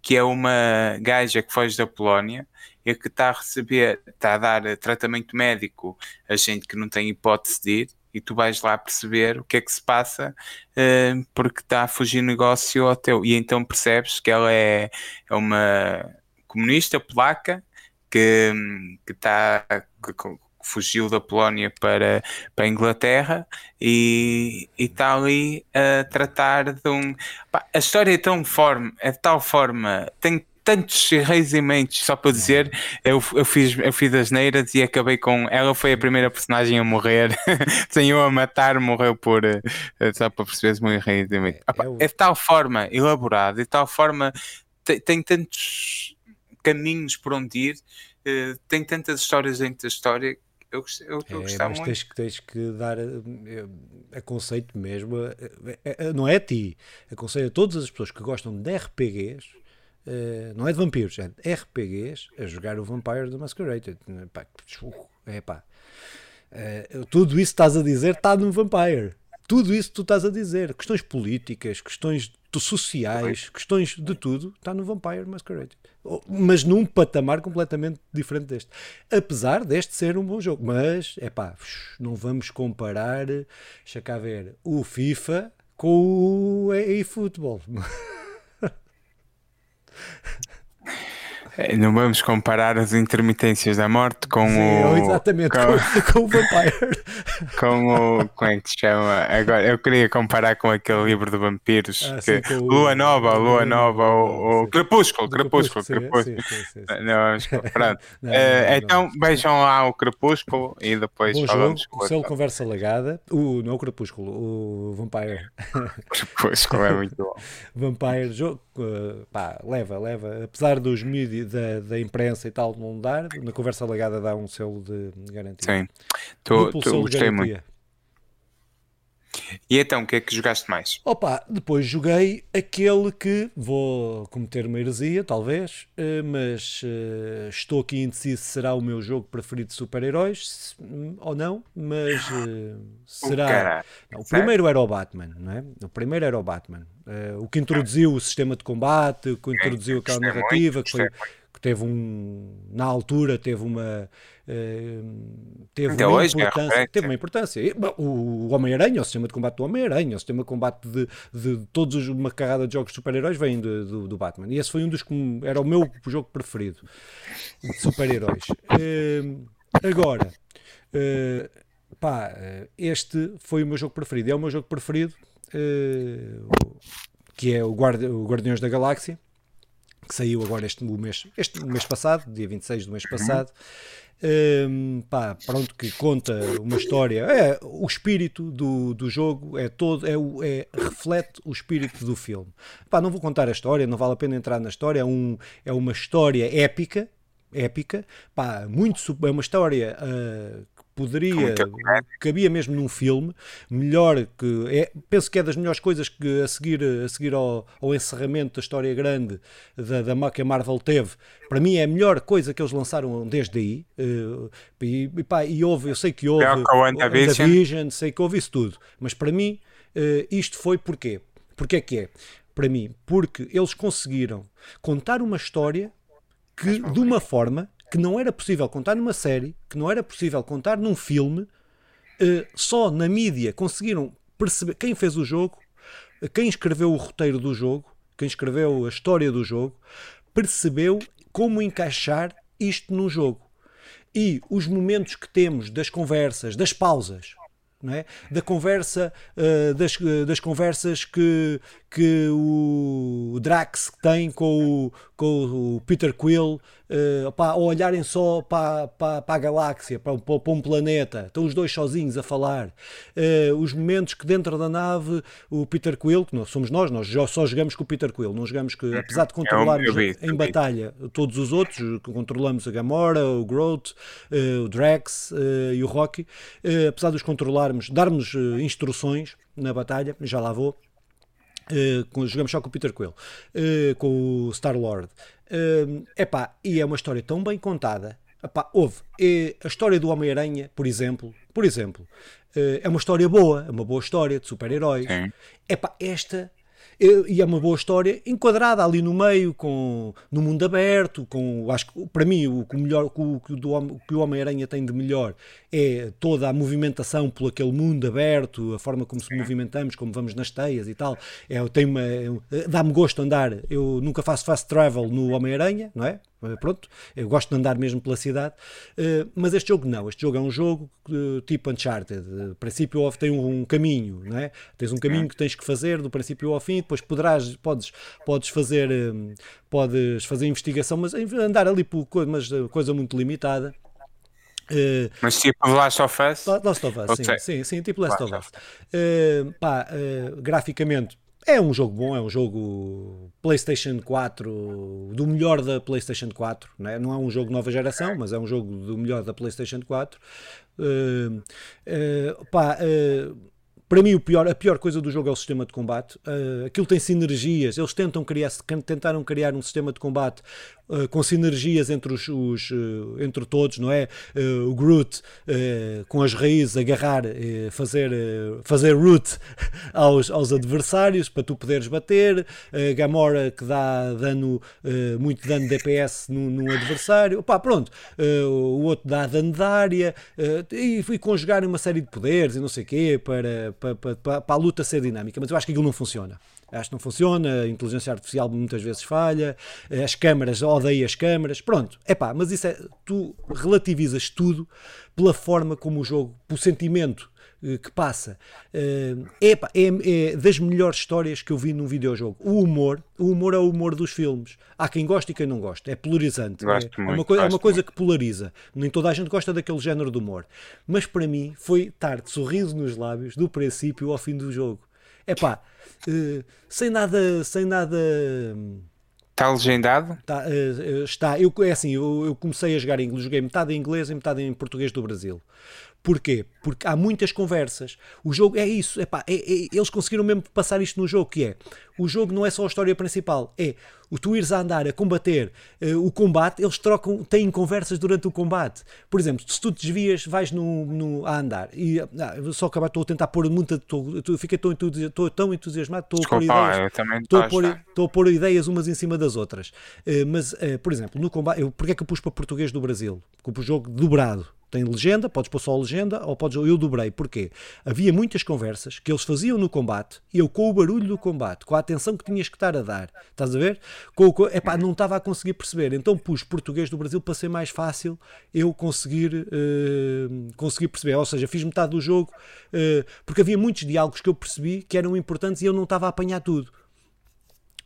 que é uma gaja que foge da Polónia e que está a receber, está a dar tratamento médico a gente que não tem hipótese de ir, e tu vais lá perceber o que é que se passa uh, porque está a fugir negócio ao teu. E então percebes que ela é, é uma comunista polaca que, que está fugiu da Polónia para, para a Inglaterra e está ali a tratar de um. Pá, a história é tão forma, é de tal forma, tem tantos reis e mentes, só para dizer, eu, eu, fiz, eu fiz as neiras e acabei com. Ela foi a primeira personagem a morrer, *laughs* sem eu a matar, morreu por. Eh, só para perceber se muito reis e mentes. É, é de tal forma elaborado, de tal forma. Tem, tem tantos caminhos por onde ir, uh, tem tantas histórias dentro da história eu, eu estou é, a gostar mas muito. Tens, tens que dar eh, aconselho mesmo, não é a ti, aconselho a todas as pessoas que gostam de RPGs, uh, não é de vampiros, é de RPGs, a jogar o Vampire the Masquerade. Pá, é pá. Uh, tudo isso estás a dizer está no Vampire. Tudo isso que tu estás a dizer, questões políticas, questões sociais, questões de tudo, está no Vampire Masquerade. Mas num patamar completamente diferente deste. Apesar deste ser um bom jogo. Mas, é pá, não vamos comparar, deixa cá ver, o FIFA com o eFootball. *laughs* É, não vamos comparar as intermitências da morte com Sim, o. Exatamente, com, com, o Vampire. *laughs* Com o. Como é que se chama? Agora, eu queria comparar com aquele livro de vampiros. Ah, que, sim, Lua Nova, Lua Nova, o, o Crepúsculo, Crepúsculo, Crepúsculo. Não, *laughs* pronto. Não, uh, então vejam lá o Crepúsculo e depois Bom falamos. Jogo, o selo Conversa Lagada. O, não o Crepúsculo, o Vampire. *laughs* Crepúsculo é muito bom. Vampire, jogo, uh, pá, leva, leva. Apesar dos mídias da, da imprensa e tal não dar, na conversa legada dá um selo de garantia. Sim, tu, tu gostei muito. E então, o que é que jogaste mais? Opa, depois joguei aquele que vou cometer uma heresia, talvez, eh, mas uh, estou aqui indeciso se será o meu jogo preferido de super-heróis ou não, mas *laughs* uh, será. O, não, o primeiro era o Batman, não é? O primeiro era o Batman. Uh, o que introduziu o sistema de combate, o que introduziu aquela narrativa, que foi teve um na altura teve uma uh, teve uma hoje, importância é teve uma importância. O, Homem-Aranha o sistema de combate do Homem-Aranha o sistema de combate de, de todos os, uma carrada de jogos de super-heróis vem do, do, do, Batman. E esse foi um dos que era o meu jogo preferido de super-heróis. Uh, agora uh, pá, este foi o meu jogo preferido. É o meu jogo preferido que é o, Guardi o Guardiões da Galáxia que saiu agora este mês, este mês passado, dia 26 do mês passado. Um, pá, pronto, que conta uma história. É, o espírito do, do jogo é todo, é, é, reflete o espírito do filme. Pá, não vou contar a história, não vale a pena entrar na história. É, um, é uma história épica, épica, pá, muito, é uma história uh, poderia, cabia mesmo num filme, melhor que é, penso que é das melhores coisas que a seguir, a seguir ao, ao encerramento da história grande da, da que a Marvel teve, para mim é a melhor coisa que eles lançaram desde aí. Uh, e, e, pá, e houve, eu sei que houve WandaVision, sei que houve isso tudo, mas para mim uh, isto foi porquê? Porque é que é? Para mim, porque eles conseguiram contar uma história que de uma forma que não era possível contar numa série, que não era possível contar num filme, uh, só na mídia conseguiram perceber quem fez o jogo, quem escreveu o roteiro do jogo, quem escreveu a história do jogo, percebeu como encaixar isto no jogo. E os momentos que temos das conversas, das pausas, é? da conversa, uh, das, das conversas que, que o Drax tem com o, com o Peter Quill, uh, pá, ou olharem só para, para, para a galáxia, para, para, um planeta, estão os dois sozinhos a falar. Uh, os momentos que dentro da nave o Peter Quill, que não somos nós, nós só jogamos com o Peter Quill, não jogamos que, apesar de controlarmos eu vi, em batalha todos os outros, controlamos a Gamora, o Groot, uh, o Drax e o Rocky, apesar de os controlarmos, darmos instruções na batalha, já lá vou Uh, jogamos só com o Peter Quill, uh, com o Star-Lord. Uh, epá, e é uma história tão bem contada. Epá, houve. a história do Homem-Aranha, por exemplo, por exemplo, é uma história boa, é uma boa história de super-heróis. Epá, esta e é uma boa história enquadrada ali no meio, com, no mundo aberto, com, acho que para mim o, o melhor o, o, que o Homem-Aranha tem de melhor é toda a movimentação por aquele mundo aberto, a forma como se movimentamos, como vamos nas teias e tal. É, tem uma, é, dá-me gosto andar. Eu nunca faço fast travel no Homem-Aranha, não é? Eh, pronto, eu gosto de andar mesmo pela cidade, uh, mas este jogo não, este jogo é um jogo uh, tipo Uncharted, de princípio ao tem um, um, caminho, não é? Tens um caminho que tens que fazer do princípio ao fim, depois poderás, podes, podes fazer, podes fazer investigação, mas andar ali por mas, coisa muito limitada. Uh, mas tipo Last of Us? Last of Us, sim, sim, sim, tipo Last, Last of Us. Uh, pá, uh, graficamente é um jogo bom, é um jogo PlayStation 4, do melhor da PlayStation 4. Né? Não é um jogo nova geração, mas é um jogo do melhor da PlayStation 4. Uh, uh, pá, uh, para mim o pior, a pior coisa do jogo é o sistema de combate. Uh, aquilo tem sinergias, eles tentam criar, tentaram criar um sistema de combate uh, com sinergias entre, os, os uh, entre todos, não é? o Groot com as raízes agarrar, fazer, fazer root *laughs* aos, aos adversários para tu poderes bater, Gamora que dá dano, muito dano de DPS num, num adversário, Opa, pronto, o outro dá dano de área. E fui conjugar uma série de poderes e não sei o quê para, para, para, para a luta ser dinâmica, mas eu acho que aquilo não funciona. Acho que não funciona, a inteligência artificial muitas vezes falha, as câmaras, odeio as câmaras, pronto. É pá, mas isso é, tu relativizas tudo pela forma como o jogo, pelo sentimento que passa. É, é, é, das melhores histórias que eu vi num videojogo. O humor, o humor é o humor dos filmes. Há quem gosta e quem não gosta. É polarizante. É, é, uma, coisa, é uma coisa que polariza. Nem toda a gente gosta daquele género de humor. Mas para mim foi estar de sorriso nos lábios do princípio ao fim do jogo. É pá, uh, sem nada, sem nada. Está legendado? Está, está. Eu, é assim, eu, eu, comecei a jogar em inglês, joguei metade em inglês e metade em português do Brasil. Porquê? Porque há muitas conversas. O jogo é isso. Epá, é, é, eles conseguiram mesmo passar isto no jogo, que é o jogo não é só a história principal, é o tu ires a andar, a combater uh, o combate, eles trocam, têm conversas durante o combate. Por exemplo, se tu desvias, vais no, no a andar e ah, só acabar, estou a tentar pôr muita. Estou, fiquei tão, tão entusiasmado, estou a pôr ideias. Estou a pôr, estou a pôr ideias umas em cima das outras. Uh, mas, uh, por exemplo, no combate, eu, porque é que eu pus para português do Brasil? Porque o jogo dobrado tem legenda, podes pôr só legenda ou podes. Eu dobrei. Porquê? Havia muitas conversas que eles faziam no combate, eu com o barulho do combate, com a atenção que tinhas que estar a dar, estás a ver? Com, com, epá, não estava a conseguir perceber. Então pus português do Brasil para ser mais fácil eu conseguir, uh, conseguir perceber. Ou seja, fiz metade do jogo uh, porque havia muitos diálogos que eu percebi que eram importantes e eu não estava a apanhar tudo.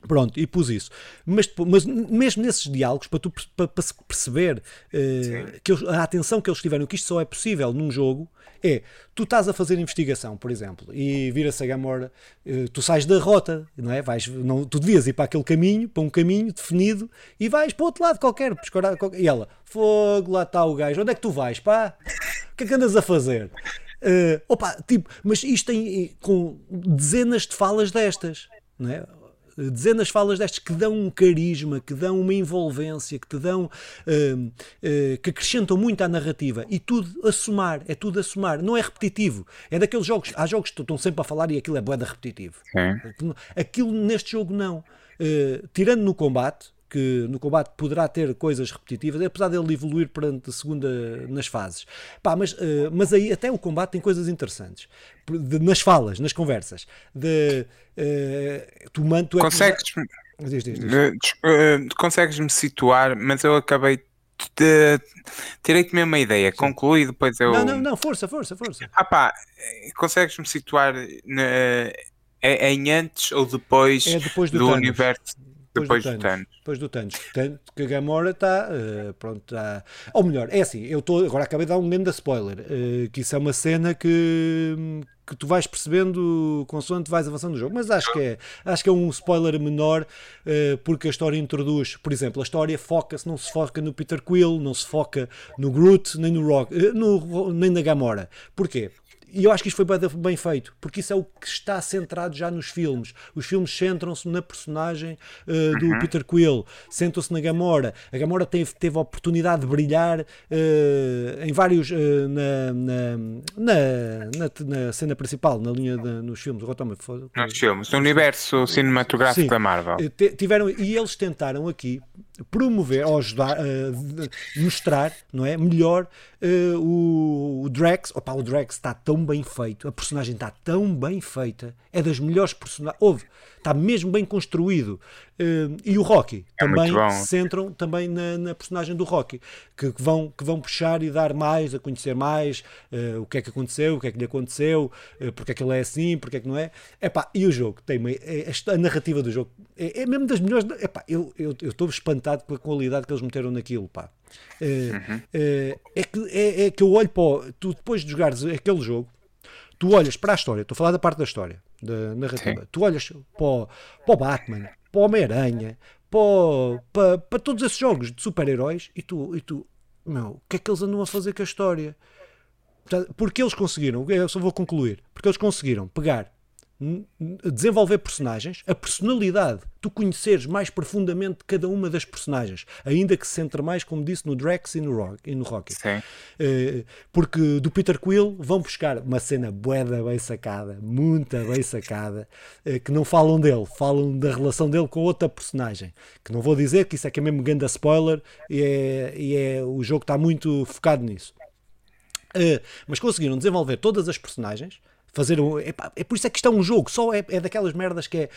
Pronto, e pus isso. Mas, mas mesmo nesses diálogos, para tu para, para perceber uh, que eles, a atenção que eles tiveram, que isto só é possível num jogo, é tu estás a fazer investigação, por exemplo, e vira-se a Gamora, uh, tu sais da rota, não é? Vais, não, tu devias ir para aquele caminho, para um caminho definido, e vais para o outro lado qualquer, qualquer e ela, fogo, lá está o gajo, onde é que tu vais, pá? O que é que andas a fazer? Uh, opa, tipo, mas isto tem com dezenas de falas destas, não é? Dezenas de falas destas que dão um carisma, que dão uma envolvência, que te dão, uh, uh, que acrescentam muito à narrativa e tudo a somar, é tudo a somar, não é repetitivo. É daqueles jogos, há jogos que estão sempre a falar e aquilo é boeda repetitivo. Sim. Aquilo neste jogo não. Uh, tirando no combate, que no combate poderá ter coisas repetitivas, apesar dele evoluir perante a segunda nas fases. Pá, mas, uh, mas aí até o combate tem coisas interessantes. De, nas falas, nas conversas. De, uh, tu, man, tu é consegues diz, diz, diz. Uh, consegues-me situar, mas eu acabei de... tirei-te mesmo a ideia, Sim. concluí depois eu. Não, não, não, força, força, força. Ah pá, consegues-me situar na, em antes ou depois, é depois do, do universo depois, depois do, do Thanos. Depois do Thanos. Tanto que a Gamora está. Uh, pronto, está. Ou melhor, é assim, eu estou. Agora acabei de dar um grande spoiler. Uh, que isso é uma cena que. Que tu vais percebendo consoante vais avançando no jogo, mas acho que é, acho que é um spoiler menor, uh, porque a história introduz, por exemplo, a história foca-se, não se foca no Peter Quill, não se foca no Groot, nem no Rock, no, nem na Gamora. Porquê? E eu acho que isto foi bem feito, porque isso é o que está centrado já nos filmes. Os filmes centram-se na personagem uh, do uhum. Peter Quill, centram-se na Gamora. A Gamora teve, teve a oportunidade de brilhar uh, em vários. Uh, na, na, na, na, cena principal, na linha de, nos filmes. Nos filmes, no universo cinematográfico Sim. da Marvel. Tiveram, e eles tentaram aqui promover ou ajudar, mostrar não é, melhor o, o Drax. Opa, o Drax está tão bem feito, a personagem está tão bem feita, é das melhores personagens. Houve, está mesmo bem construído. Uh, e o Rocky é também se centram também na, na, personagem do Rocky, que, que, vão, que vão puxar e dar mais, a conhecer mais uh, o que é que aconteceu, o que é que lhe aconteceu, uh, porque é que ele é assim, porque é que não é. Epá, e o jogo tem uma, é, a narrativa do jogo é, é mesmo das melhores. Epá, eu estou espantado com a qualidade que eles meteram naquilo. Pá. Uhum. é, que, é, é, que eu olho para. O, tu depois de jogares aquele jogo, tu olhas para a história, estou a falar da parte da história, da narrativa, Sim. tu olhas para o, para o Batman, para o Homem-Aranha, para, para, para, todos esses jogos de super-heróis e tu, e tu, meu, o que é que eles andam a fazer com a história? Porque eles conseguiram, eu só vou concluir, porque eles conseguiram pegar desenvolver personagens, a personalidade, tu conheceres mais profundamente cada uma das personagens, ainda que se centre mais, como disse, no Drax e no, Rock, e no Rocky. Uh, porque do Peter Quill vão buscar uma cena boeda bem sacada, muito bem sacada, uh, que não falam dele, falam da relação dele com outra personagem. Que não vou dizer que isso é que é mesmo grande spoiler e, é, e é, o jogo está muito focado nisso. Uh, mas conseguiram desenvolver todas as personagens fazer um. É, é por isso é que isto é um jogo, só é, é daquelas merdas que é.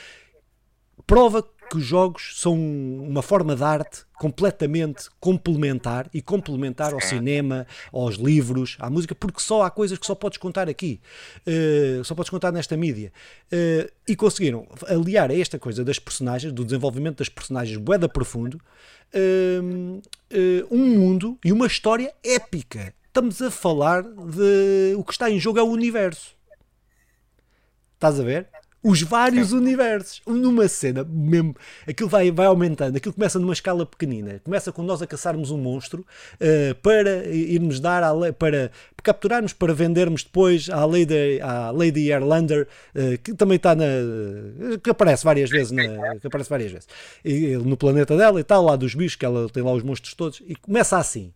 Prova que os jogos são uma forma de arte completamente complementar e complementar ao cinema, aos livros, à música, porque só há coisas que só podes contar aqui, uh, só podes contar nesta mídia. Uh, e conseguiram aliar a esta coisa das personagens, do desenvolvimento das personagens boeda profundo, uh, um mundo e uma história épica. Estamos a falar de o que está em jogo é o universo. Estás a ver? Os vários universos. Numa cena mesmo. Aquilo vai, vai aumentando. Aquilo começa numa escala pequenina. Começa com nós a caçarmos um monstro uh, para irmos dar à lei, para capturarmos, para vendermos depois à Lady, à Lady Erlander, uh, que também está na. que aparece várias vezes. Na, que aparece várias vezes. E, no planeta dela e tal, lá dos bichos, que ela tem lá os monstros todos. E começa assim.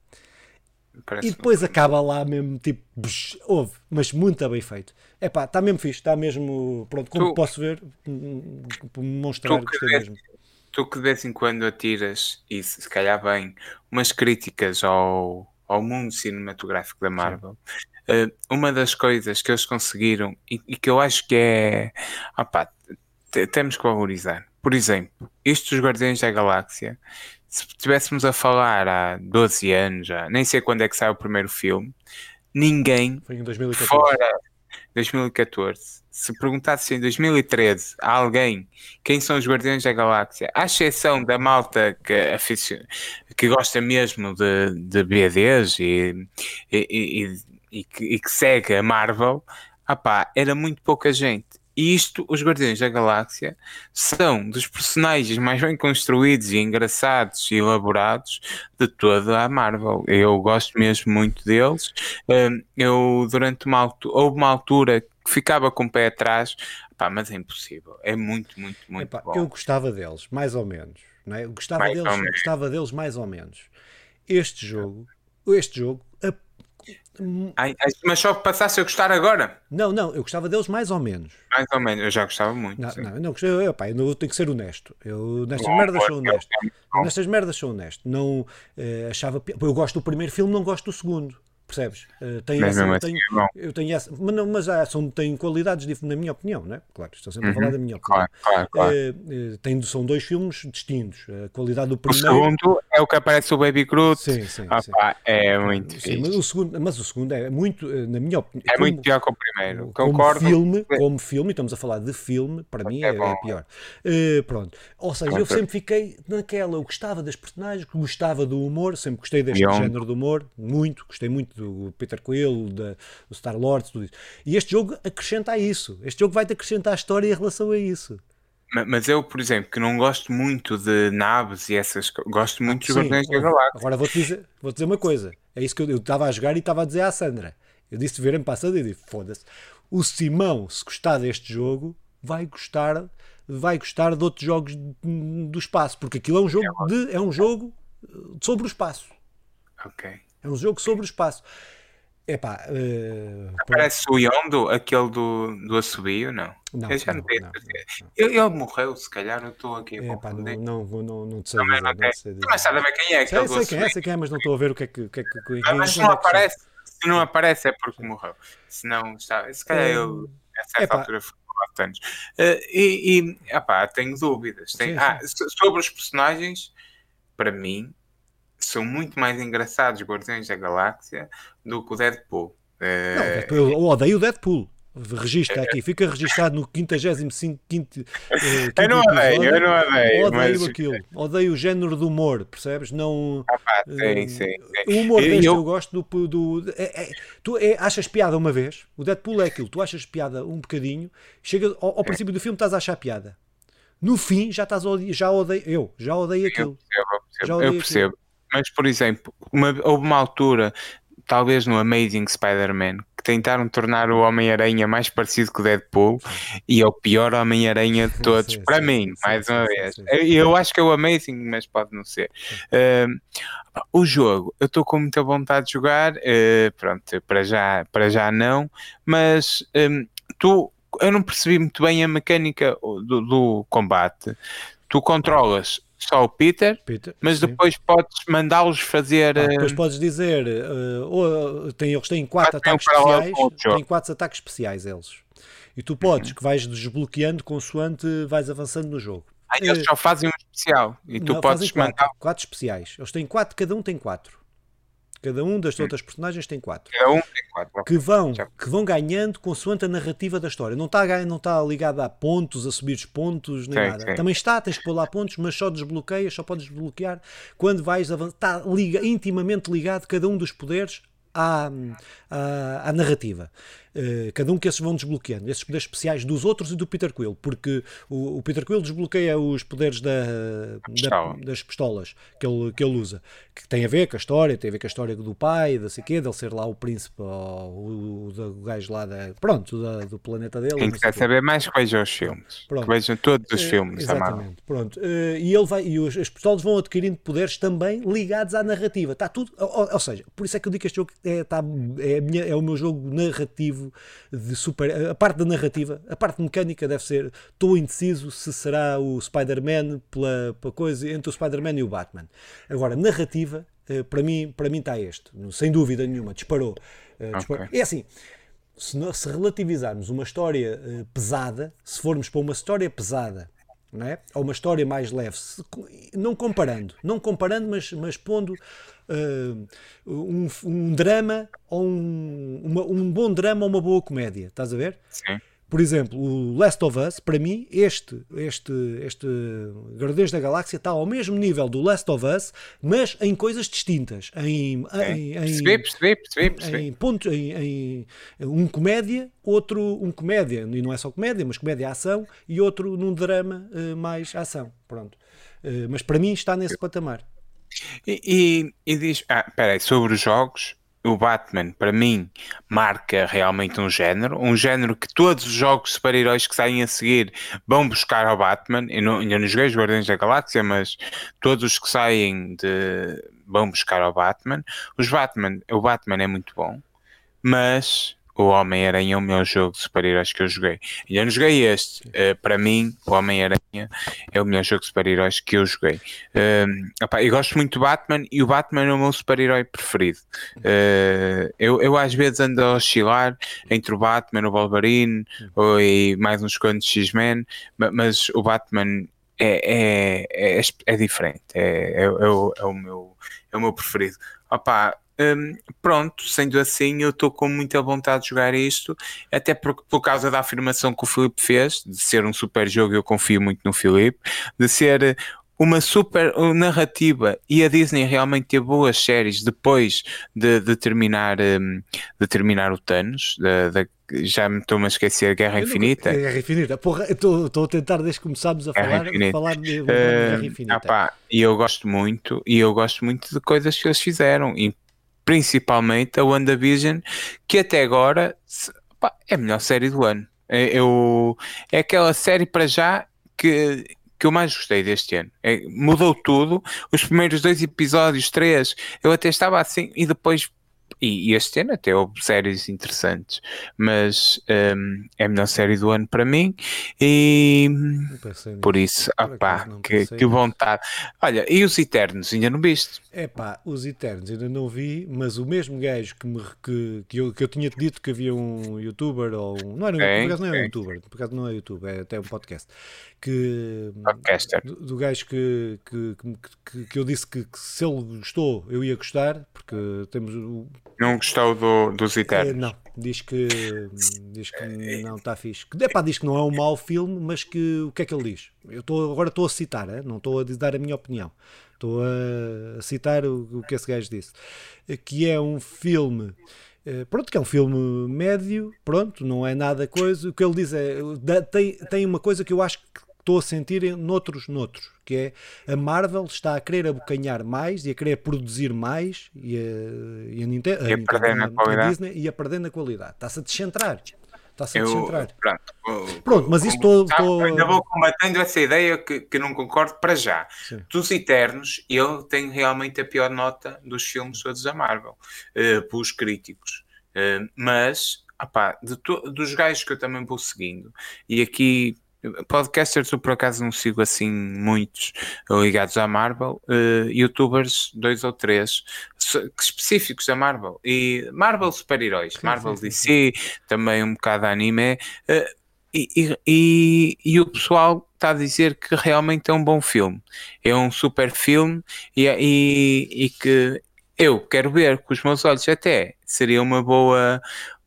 Parece e depois acaba lá mesmo, tipo, bsh, ouve, mas muito bem feito. É pá, está mesmo fixe, está mesmo, pronto, como tu, posso ver, mostrar tu que, mesmo. Tu que de vez em quando atiras, e se calhar bem, umas críticas ao, ao mundo cinematográfico da Marvel, uh, uma das coisas que eles conseguiram e, e que eu acho que é, opá, temos que valorizar. Por exemplo, estes Guardiões da Galáxia se estivéssemos a falar há 12 anos já, nem sei quando é que sai o primeiro filme, ninguém Foi em 2014. fora 2014, se perguntasse em 2013 a alguém quem são os Guardiões da Galáxia, à exceção da malta que, que gosta mesmo de, de BDs e, e, e, e, que, e que segue a Marvel, apá, era muito pouca gente. E isto, os Guardiões da Galáxia, são dos personagens mais bem construídos e engraçados e elaborados de toda a Marvel. Eu gosto mesmo muito deles. Hum, eu, durante uma altura, houve uma altura que ficava com o pé atrás, pá, mas é impossível. É muito, muito, muito Epá, bom. Eu gostava deles, mais ou menos. Não é? Eu gostava, mais deles, gostava deles mais ou menos. Este jogo, este jogo Ai, mas só passasse a gostar agora? Não, não, eu gostava deles mais ou menos. Mais ou menos, eu já gostava muito. Não, não, não gostei, eu, pá, eu tenho que ser honesto. Eu nestas bom, merdas sou honesto. Nestas merdas sou honesto. Não eh, achava. Eu gosto do primeiro filme, não gosto do segundo. Percebes? Uh, tem essa, assim, tenho, eu tenho essa, mas, não, mas há, são, têm qualidades diferentes, na minha opinião, não é? Claro, estou sempre uhum, a falar da minha opinião. Claro, claro, claro. Uh, uh, tem, são dois filmes distintos. A qualidade do primeiro. O segundo é o que aparece o Baby Groot. Sim, sim. Ah, sim. Pá, é muito sim, mas o, segundo, mas o segundo é muito, na minha opinião. É como, muito pior que o primeiro. Como Concordo. Filme, como filme, estamos a falar de filme, para mim é, é, é pior. pronto. Ou seja, eu sempre fiquei naquela. Eu gostava das personagens, gostava do humor, sempre gostei deste género de humor, muito. Gostei muito do Peter Quill da, do Star Lord, tudo isso. E este jogo acrescenta a isso. Este jogo vai-te acrescentar a história em relação a isso. Mas eu, por exemplo, que não gosto muito de naves e essas coisas, gosto muito dos Guardiões da Galáxia. Agora vou-te dizer, vou dizer uma coisa: é isso que eu estava a jogar e estava a dizer à Sandra. Eu disse verem passado e disse: foda-se. O Simão, se gostar deste jogo, vai gostar, vai gostar de outros jogos do espaço, porque aquilo é um jogo de, é um jogo sobre o espaço. Ok. É um jogo sobre o espaço. Epá, uh, Parece o Yondo, aquele do, do assobio, não? Não, eu já não, não tenho não, ele, ele, morreu, se calhar, eu estou aqui a Epá, não, não, não, não te sei dizer, não, não sei dizer. Mas sabe quem é? Sei, sei quem é, sei quem é, mas não estou a ver o que é que... que, é que, ah, mas se não aparece, se não aparece é porque morreu. Se não, está, se calhar eu, a certa Epá. altura foi anos. Uh, e, e epá, tenho dúvidas. Tenho, sim, ah, sobre os personagens, para mim, são muito mais engraçados Guardiões da Galáxia do que o Deadpool. É... Não, Deadpool, eu odeio o Deadpool. Registra aqui, fica registado no 55 quinto, uh, Eu não odeio, eu não odeio. Odeio mas... aquilo, odeio o género do humor, percebes? Não. Ah, pá, sim, uh, sim, sim. O humor deste eu... eu gosto do. do é, é, tu é, achas piada uma vez, o Deadpool é aquilo, tu achas piada um bocadinho, chega ao, ao é. princípio do filme estás a achar piada. No fim já estás a já odeio, eu já odeio aquilo. Eu percebo, eu percebo. Mas, por exemplo, uma, houve uma altura talvez no Amazing Spider-Man, que tentaram tornar o Homem-Aranha mais parecido com o Deadpool e é o pior Homem-Aranha de todos, sim, para sim, mim, sim, mais uma vez. Eu acho que é o Amazing, mas pode não ser. Uh, o jogo, eu estou com muita vontade de jogar, uh, pronto, para já, para já não, mas um, tu, eu não percebi muito bem a mecânica do, do combate. Tu controlas só o Peter, Peter mas sim. depois podes mandá-los fazer. Ah, depois eh, podes dizer, uh, tem, eles têm quatro ataques especiais, têm quatro ataques especiais eles. E tu podes, uhum. que vais desbloqueando consoante vais avançando no jogo. Ah, eles uh, só fazem um especial e tu não, podes quatro, mandar. Quatro especiais. Eles têm quatro, cada um tem quatro. Cada um das outras personagens tem quatro. Cada um tem quatro. Que vão, que vão ganhando consoante a narrativa da história. Não está, não está ligado a pontos, a subir os pontos, nem sim, nada. Sim. Também está, tens que pôr lá pontos, mas só desbloqueias, só podes desbloquear quando vais avançar. Está liga, intimamente ligado cada um dos poderes à, à, à narrativa. Uh, cada um que esses vão desbloqueando, esses poderes especiais dos outros e do Peter Quill, porque o, o Peter Quill desbloqueia os poderes da, da, das pistolas que ele, que ele usa, que tem a ver com a história, tem a ver com a história do pai, da sei quê, dele ser lá o príncipe, o, o, o gajo lá da, pronto, da, do planeta dele. Quem quiser saber mais, vejam os filmes. Pronto. Vejam todos os uh, filmes. Exatamente. Pronto. Uh, e ele vai, e os, as pistolas vão adquirindo poderes também ligados à narrativa. Está tudo, ou, ou, seja, por isso é que eu digo que este jogo é, tá, é, minha, é o meu jogo narrativo de super. A parte da narrativa, a parte mecânica deve ser. Estou indeciso se será o Spider-Man pela, pela coisa entre o Spider-Man e o Batman. Agora, narrativa, eh, para mim, para mim está este, sem dúvida nenhuma, disparou. Eh, disparou. Okay. É assim. Se, se relativizarmos uma história uh, pesada, se formos para uma história pesada não é? ou uma história mais leve, se, não comparando, não comparando, mas, mas pondo uh, um, um, drama ou um, uma, um bom drama ou uma boa comédia, estás a ver? Sim. Por exemplo, o Last of Us, para mim, este, este, este Guardiões da Galáxia está ao mesmo nível do Last of Us, mas em coisas distintas. Em, em, percebi, percebi, percebi, percebi. Em, ponto, em, em, um comédia, outro um comédia, e não é só comédia, mas comédia ação, e outro num drama uh, mais ação. Pronto. Uh, mas para mim está nesse patamar. E, e, e diz, ah, peraí, sobre os jogos, o Batman, para mim, marca realmente um género, um género que todos os jogos super-heróis que saem a seguir vão buscar ao Batman. Eu não, ainda não joguei os Guardiões da Galáxia, mas todos os que saem de, vão buscar ao Batman. Os Batman, o Batman é muito bom, mas o Homem-Aranha é o melhor jogo de super-heróis que eu joguei. E eu não joguei este. Uh, para mim, o Homem-Aranha é o melhor jogo de super-heróis que eu joguei. Uh, opa, eu gosto muito do Batman e o Batman é o meu super-herói preferido. Uh, eu, eu às vezes ando a oscilar entre o Batman, o Wolverine ou, e mais uns quantos X-Men, mas o Batman é, é, é, é diferente. É, é, é, o, é, o meu, é o meu preferido. Opa, um, pronto, sendo assim, eu estou com muita vontade de jogar isto, até por, por causa da afirmação que o Filipe fez, de ser um super jogo, eu confio muito no Filipe, de ser uma super narrativa e a Disney realmente teve boas séries depois de, de terminar, um, de terminar o Thanos, de, de, já me estou a esquecer Guerra Infinita. Guerra Infinita, porra, estou a tentar desde que começámos a falar, a falar de, uh, Guerra hum, Infinita. e eu gosto muito, e eu gosto muito de coisas que eles fizeram, e principalmente a WandaVision, que até agora pá, é a melhor série do ano. É, eu, é aquela série para já que, que eu mais gostei deste ano. É, mudou tudo. Os primeiros dois episódios, três, eu até estava assim, e depois e, e, este ano até houve séries interessantes, mas um, é a melhor série do ano para mim e por isso, opá, que, que vontade. Olha, e os Eternos, ainda não viste? É pá, os Eternos ainda não vi, mas o mesmo gajo que, me, que, que, eu, que eu tinha dito que havia um youtuber ou um, não era um, por acaso não é um youtuber, por acaso não é youtuber, é até um podcast que do, do gajo que, que, que, que, eu disse que, que, se ele gostou eu ia gostar, porque temos o não gostou do, dos Eternos? É, não, diz que, diz que não está fixe. Epá, diz que não é um mau filme, mas que o que é que ele diz? Eu tô, agora estou a citar, é? não estou a dar a minha opinião. Estou a citar o, o que esse gajo disse. Que é um filme eh, pronto, que é um filme médio, pronto, não é nada coisa. O que ele diz é tem, tem uma coisa que eu acho que estou a sentir em noutros, noutros, que é a Marvel está a querer abocanhar mais e a querer produzir mais e a, e a, Nintendo, E a perder na qualidade. Disney e a perder na qualidade. Está-se a descentrar. Está-se a Eu, descentrar. pronto, vou- Pronto, mas isso como- tô- Ainda vou combatendo essa ideia que, que não concordo para já. Sim. Dos Eternos, eu tenho realmente a pior nota dos filmes todos da Marvel, eh, pelos críticos. Eh, mas, opá, de dos gajos que eu também vou seguindo, e aqui, podcasters eu por acaso não sigo assim muitos ligados à Marvel, eh, youtubers, dois ou três, específicos da Marvel, e Marvel super-heróis, Marvel DC, também um bocado anime, eh, e, e- e- e o pessoal está a dizer que realmente é um bom filme. É um super filme e, e, e que eu quero ver com os meus olhos até. Seria uma boa,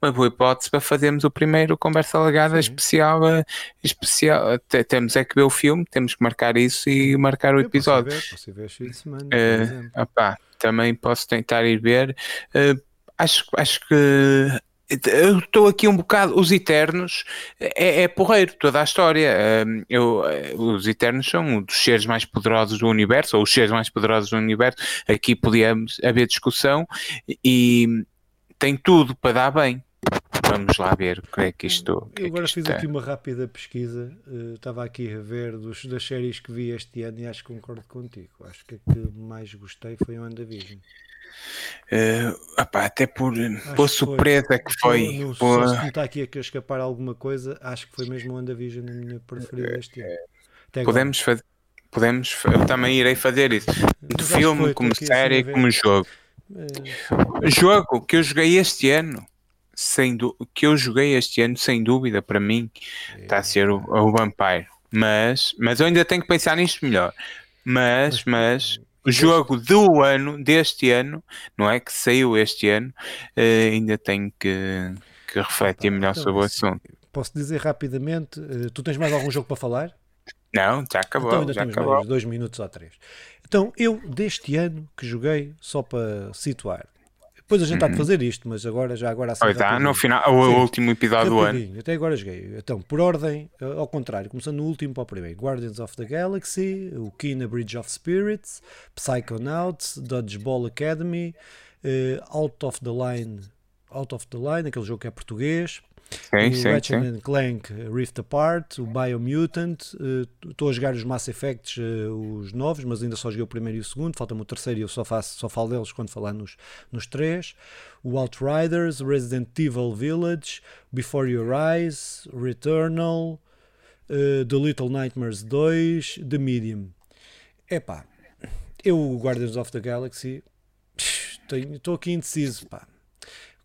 uma boa hipótese para fazermos o primeiro Conversa Legada especial. eh, especial. Te- Temos é que ver o filme, temos que marcar isso e marcar o Eu posso episódio. ver, posso ver semana, por Eh, opá, também posso tentar ir ver. Eh, acho, acho que eu estou aqui um bocado. Os Eternos é, é porreiro toda a história. Eh, eu, os Eternos são um dos seres mais poderosos do universo, ou os seres mais poderosos do universo. Aqui podíamos haver discussão e tem tudo para dar bem. Vamos lá ver o que é que isto. que Eu é agora isto fiz é. aqui uma rápida pesquisa, eh, estava aqui a ver dos, das séries que vi este ano e acho que concordo contigo. Acho que a que mais gostei foi o WandaVision. Eh, opá, até por, por que foi. surpresa que foi. Não, por- se me está aqui a escapar alguma coisa, acho que foi mesmo o WandaVision a minha preferida este ano. Até agora. Podemos fazer. Podemos, eu também irei fazer isso. De filme, foi, como assim série, como jogo. Eh, Jogo que eu joguei este ano, sem du- que eu joguei este ano, sem dúvida, para mim, está a ser o, o Vampire. Mas, mas eu ainda tenho que pensar nisto melhor. Mas, mas, o jogo do ano, deste ano, não é que saiu este ano, eh, ainda tenho que, que refletir melhor então, sobre o assim, assunto. Posso dizer rapidamente, eh, tu tens mais algum jogo para falar? Não, já acabou, então ainda já acabou. mais dois minutos ou três. Então, eu deste ano que joguei, só para situar. Depois a gente há de fazer isto, mas agora já agora assim. Pois dá, rapidinho. no final, o Sim. último episódio do ano. Até agora joguei. Então, por ordem, eh, ao contrário, começando no último para o primeiro: Guardians of the Galaxy, o Kina Bridge of Spirits, Psychonauts, Dodgeball Academy, eh, Out of the Line, Out of the Line, aquele jogo que é português, Sim, o sim, Ratchet sim. Clank Rift Apart, o Biomutant, eh, estou a jogar os Mass Effects, eh, os novos, mas ainda só joguei o primeiro e o segundo, falta-me o terceiro e eu só, faço, só falo deles quando falar nos, nos três. O Outriders, Resident Evil Village, Before Your Eyes, Returnal, eh, The Little Nightmares 2, The Medium. Epá, eu, o Guardians of the Galaxy, estou aqui indeciso, pá.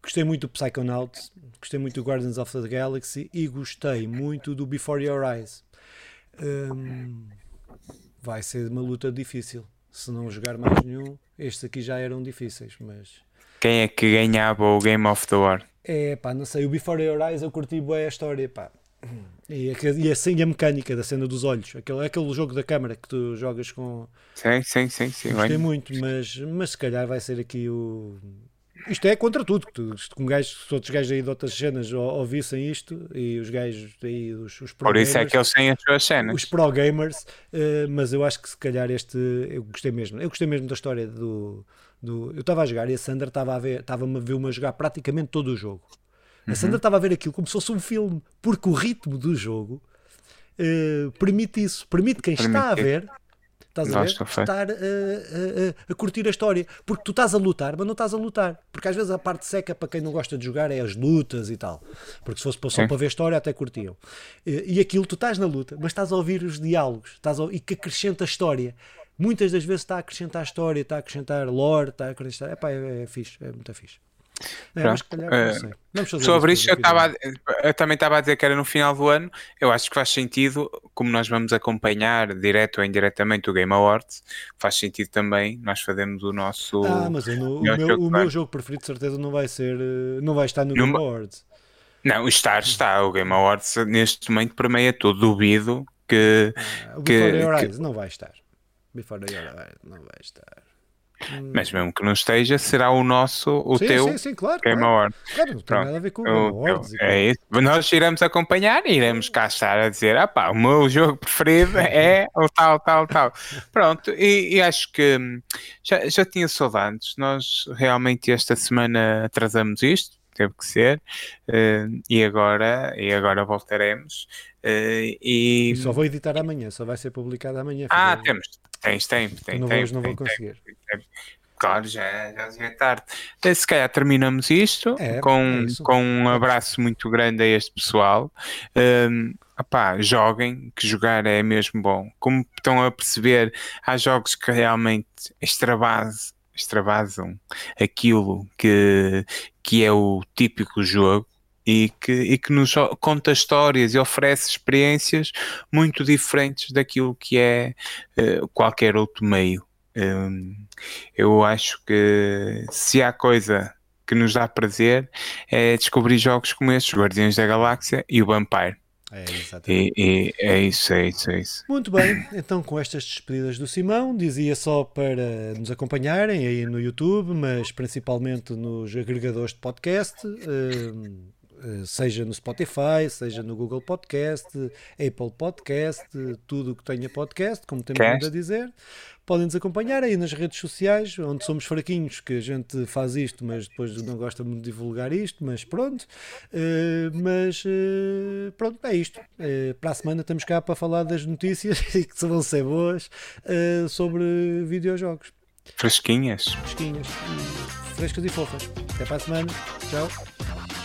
Gostei muito do Psychonauts, gostei muito do Guardians of the Galaxy e gostei muito do Before Your Eyes. Hum, vai ser uma luta difícil. Se não jogar mais nenhum, estes aqui já eram difíceis, mas Quem é que ganhava o Game of the War? é pá, não sei. O Before Your Eyes eu curti bem a história, pá. E a, e assim a mecânica da cena dos olhos, aquele, aquele jogo da câmara que tu jogas com, Sim, sim, sim, sim. Gostei bem. muito, mas, mas se calhar vai ser aqui o. Isto é contra tudo. tu- com gajos, se outros gajos aí de outras cenas ou- ouvissem isto e os gajos aí, os, os pro Por isso é gamers, que eles têm as suas cenas. os pro gamers, eh, mas eu acho que se calhar este eu gostei mesmo. Eu gostei mesmo da história do. do eu estava a jogar e a Sandra estava a ver, estava-me a ver-me a jogar praticamente todo o jogo. A Sandra estava a ver aquilo como se fosse um filme, porque o ritmo do jogo eh, permite isso, permite quem está a Permite. ver. Estás a ver? Foi. Estar a, a- a- a curtir a história. Porque tu estás a lutar, mas não estás a lutar. Porque às vezes a parte seca para quem não gosta de jogar é as lutas e tal. Porque se fosse só Sim. para ver história, até curtiam. E, e aquilo, tu estás na luta, mas estás a ouvir os diálogos estás a, e que acrescenta a história. Muitas das vezes está a acrescentar história, está a acrescentar lore, está a acrescentar. Epá, é, é fixe, é muito fixe. É, mas calhar, não Eh, sei. Vamos fazer Sobre isso isto, eu, depois, estava a- eu também estava a dizer que era no final do ano. Eu acho que faz sentido, como nós vamos acompanhar direto ou indiretamente o Game Awards, faz sentido também nós fazemos o nosso. Ah, mas eu no- o, meu, jogo o meu jogo preferido de certeza não vai ser, eh, não vai estar no Numa- Game Awards. Não, estar está. O Game Awards neste momento permeia tudo. Duvido que. Ah, o Que- Before Your que- não vai estar. Before Your Eyes não vai estar. Hum. Mas mesmo que não esteja, será o nosso, o sim, teu sim, sim, claro, Game claro. Award. Claro, não tem nada a ver com o Game Awards. É isso. Nós iremos acompanhar e iremos cá estar a dizer: ah pá, o meu jogo preferido *laughs* é o tal, tal, tal. Pronto, e, e acho que hum, já, já tinha saudades. Nós realmente esta semana atrasamos isto teve que ser, uh, e, agora, e agora voltaremos. Uh, e... e... só vou editar amanhã, só vai ser publicado amanhã. Ah, temos, tens tempo, tem, não, tem, não tem, vou conseguir. Claro, já, já é tarde. Eh, se calhar terminamos isto é, com, é com um abraço muito grande a este pessoal. Um, opá, joguem, que jogar é mesmo bom. Como estão a perceber, há jogos que realmente extravasam extravasam aquilo que, que é o típico jogo e que, e que nos conta histórias e oferece experiências muito diferentes daquilo que é uh, qualquer outro meio. Um, eu acho que se há coisa que nos dá prazer é descobrir jogos como estes, Guardiões da Galáxia e o Vampire. É, exatamente. E, e, é isso, é isso, é isso. Muito bem, então com estas despedidas do Simão, dizia só para nos acompanharem aí no YouTube, mas principalmente nos agregadores de podcast. Eh, seja no Spotify, seja no Google Podcast, Apple Podcast, tudo que tenha podcast, como temos vindo a dizer. Podem nos acompanhar aí nas redes sociais, onde somos fraquinhos, que a gente faz isto, mas depois não gosta muito de divulgar isto, mas pronto. Uh, mas uh, pronto, é isto. Uh, para a semana estamos cá para falar das notícias *laughs* e que vão ser boas sobre videojogos. Fresquinhas. Fresquinhas. Frescas e fofas. Até para a semana. Tchau.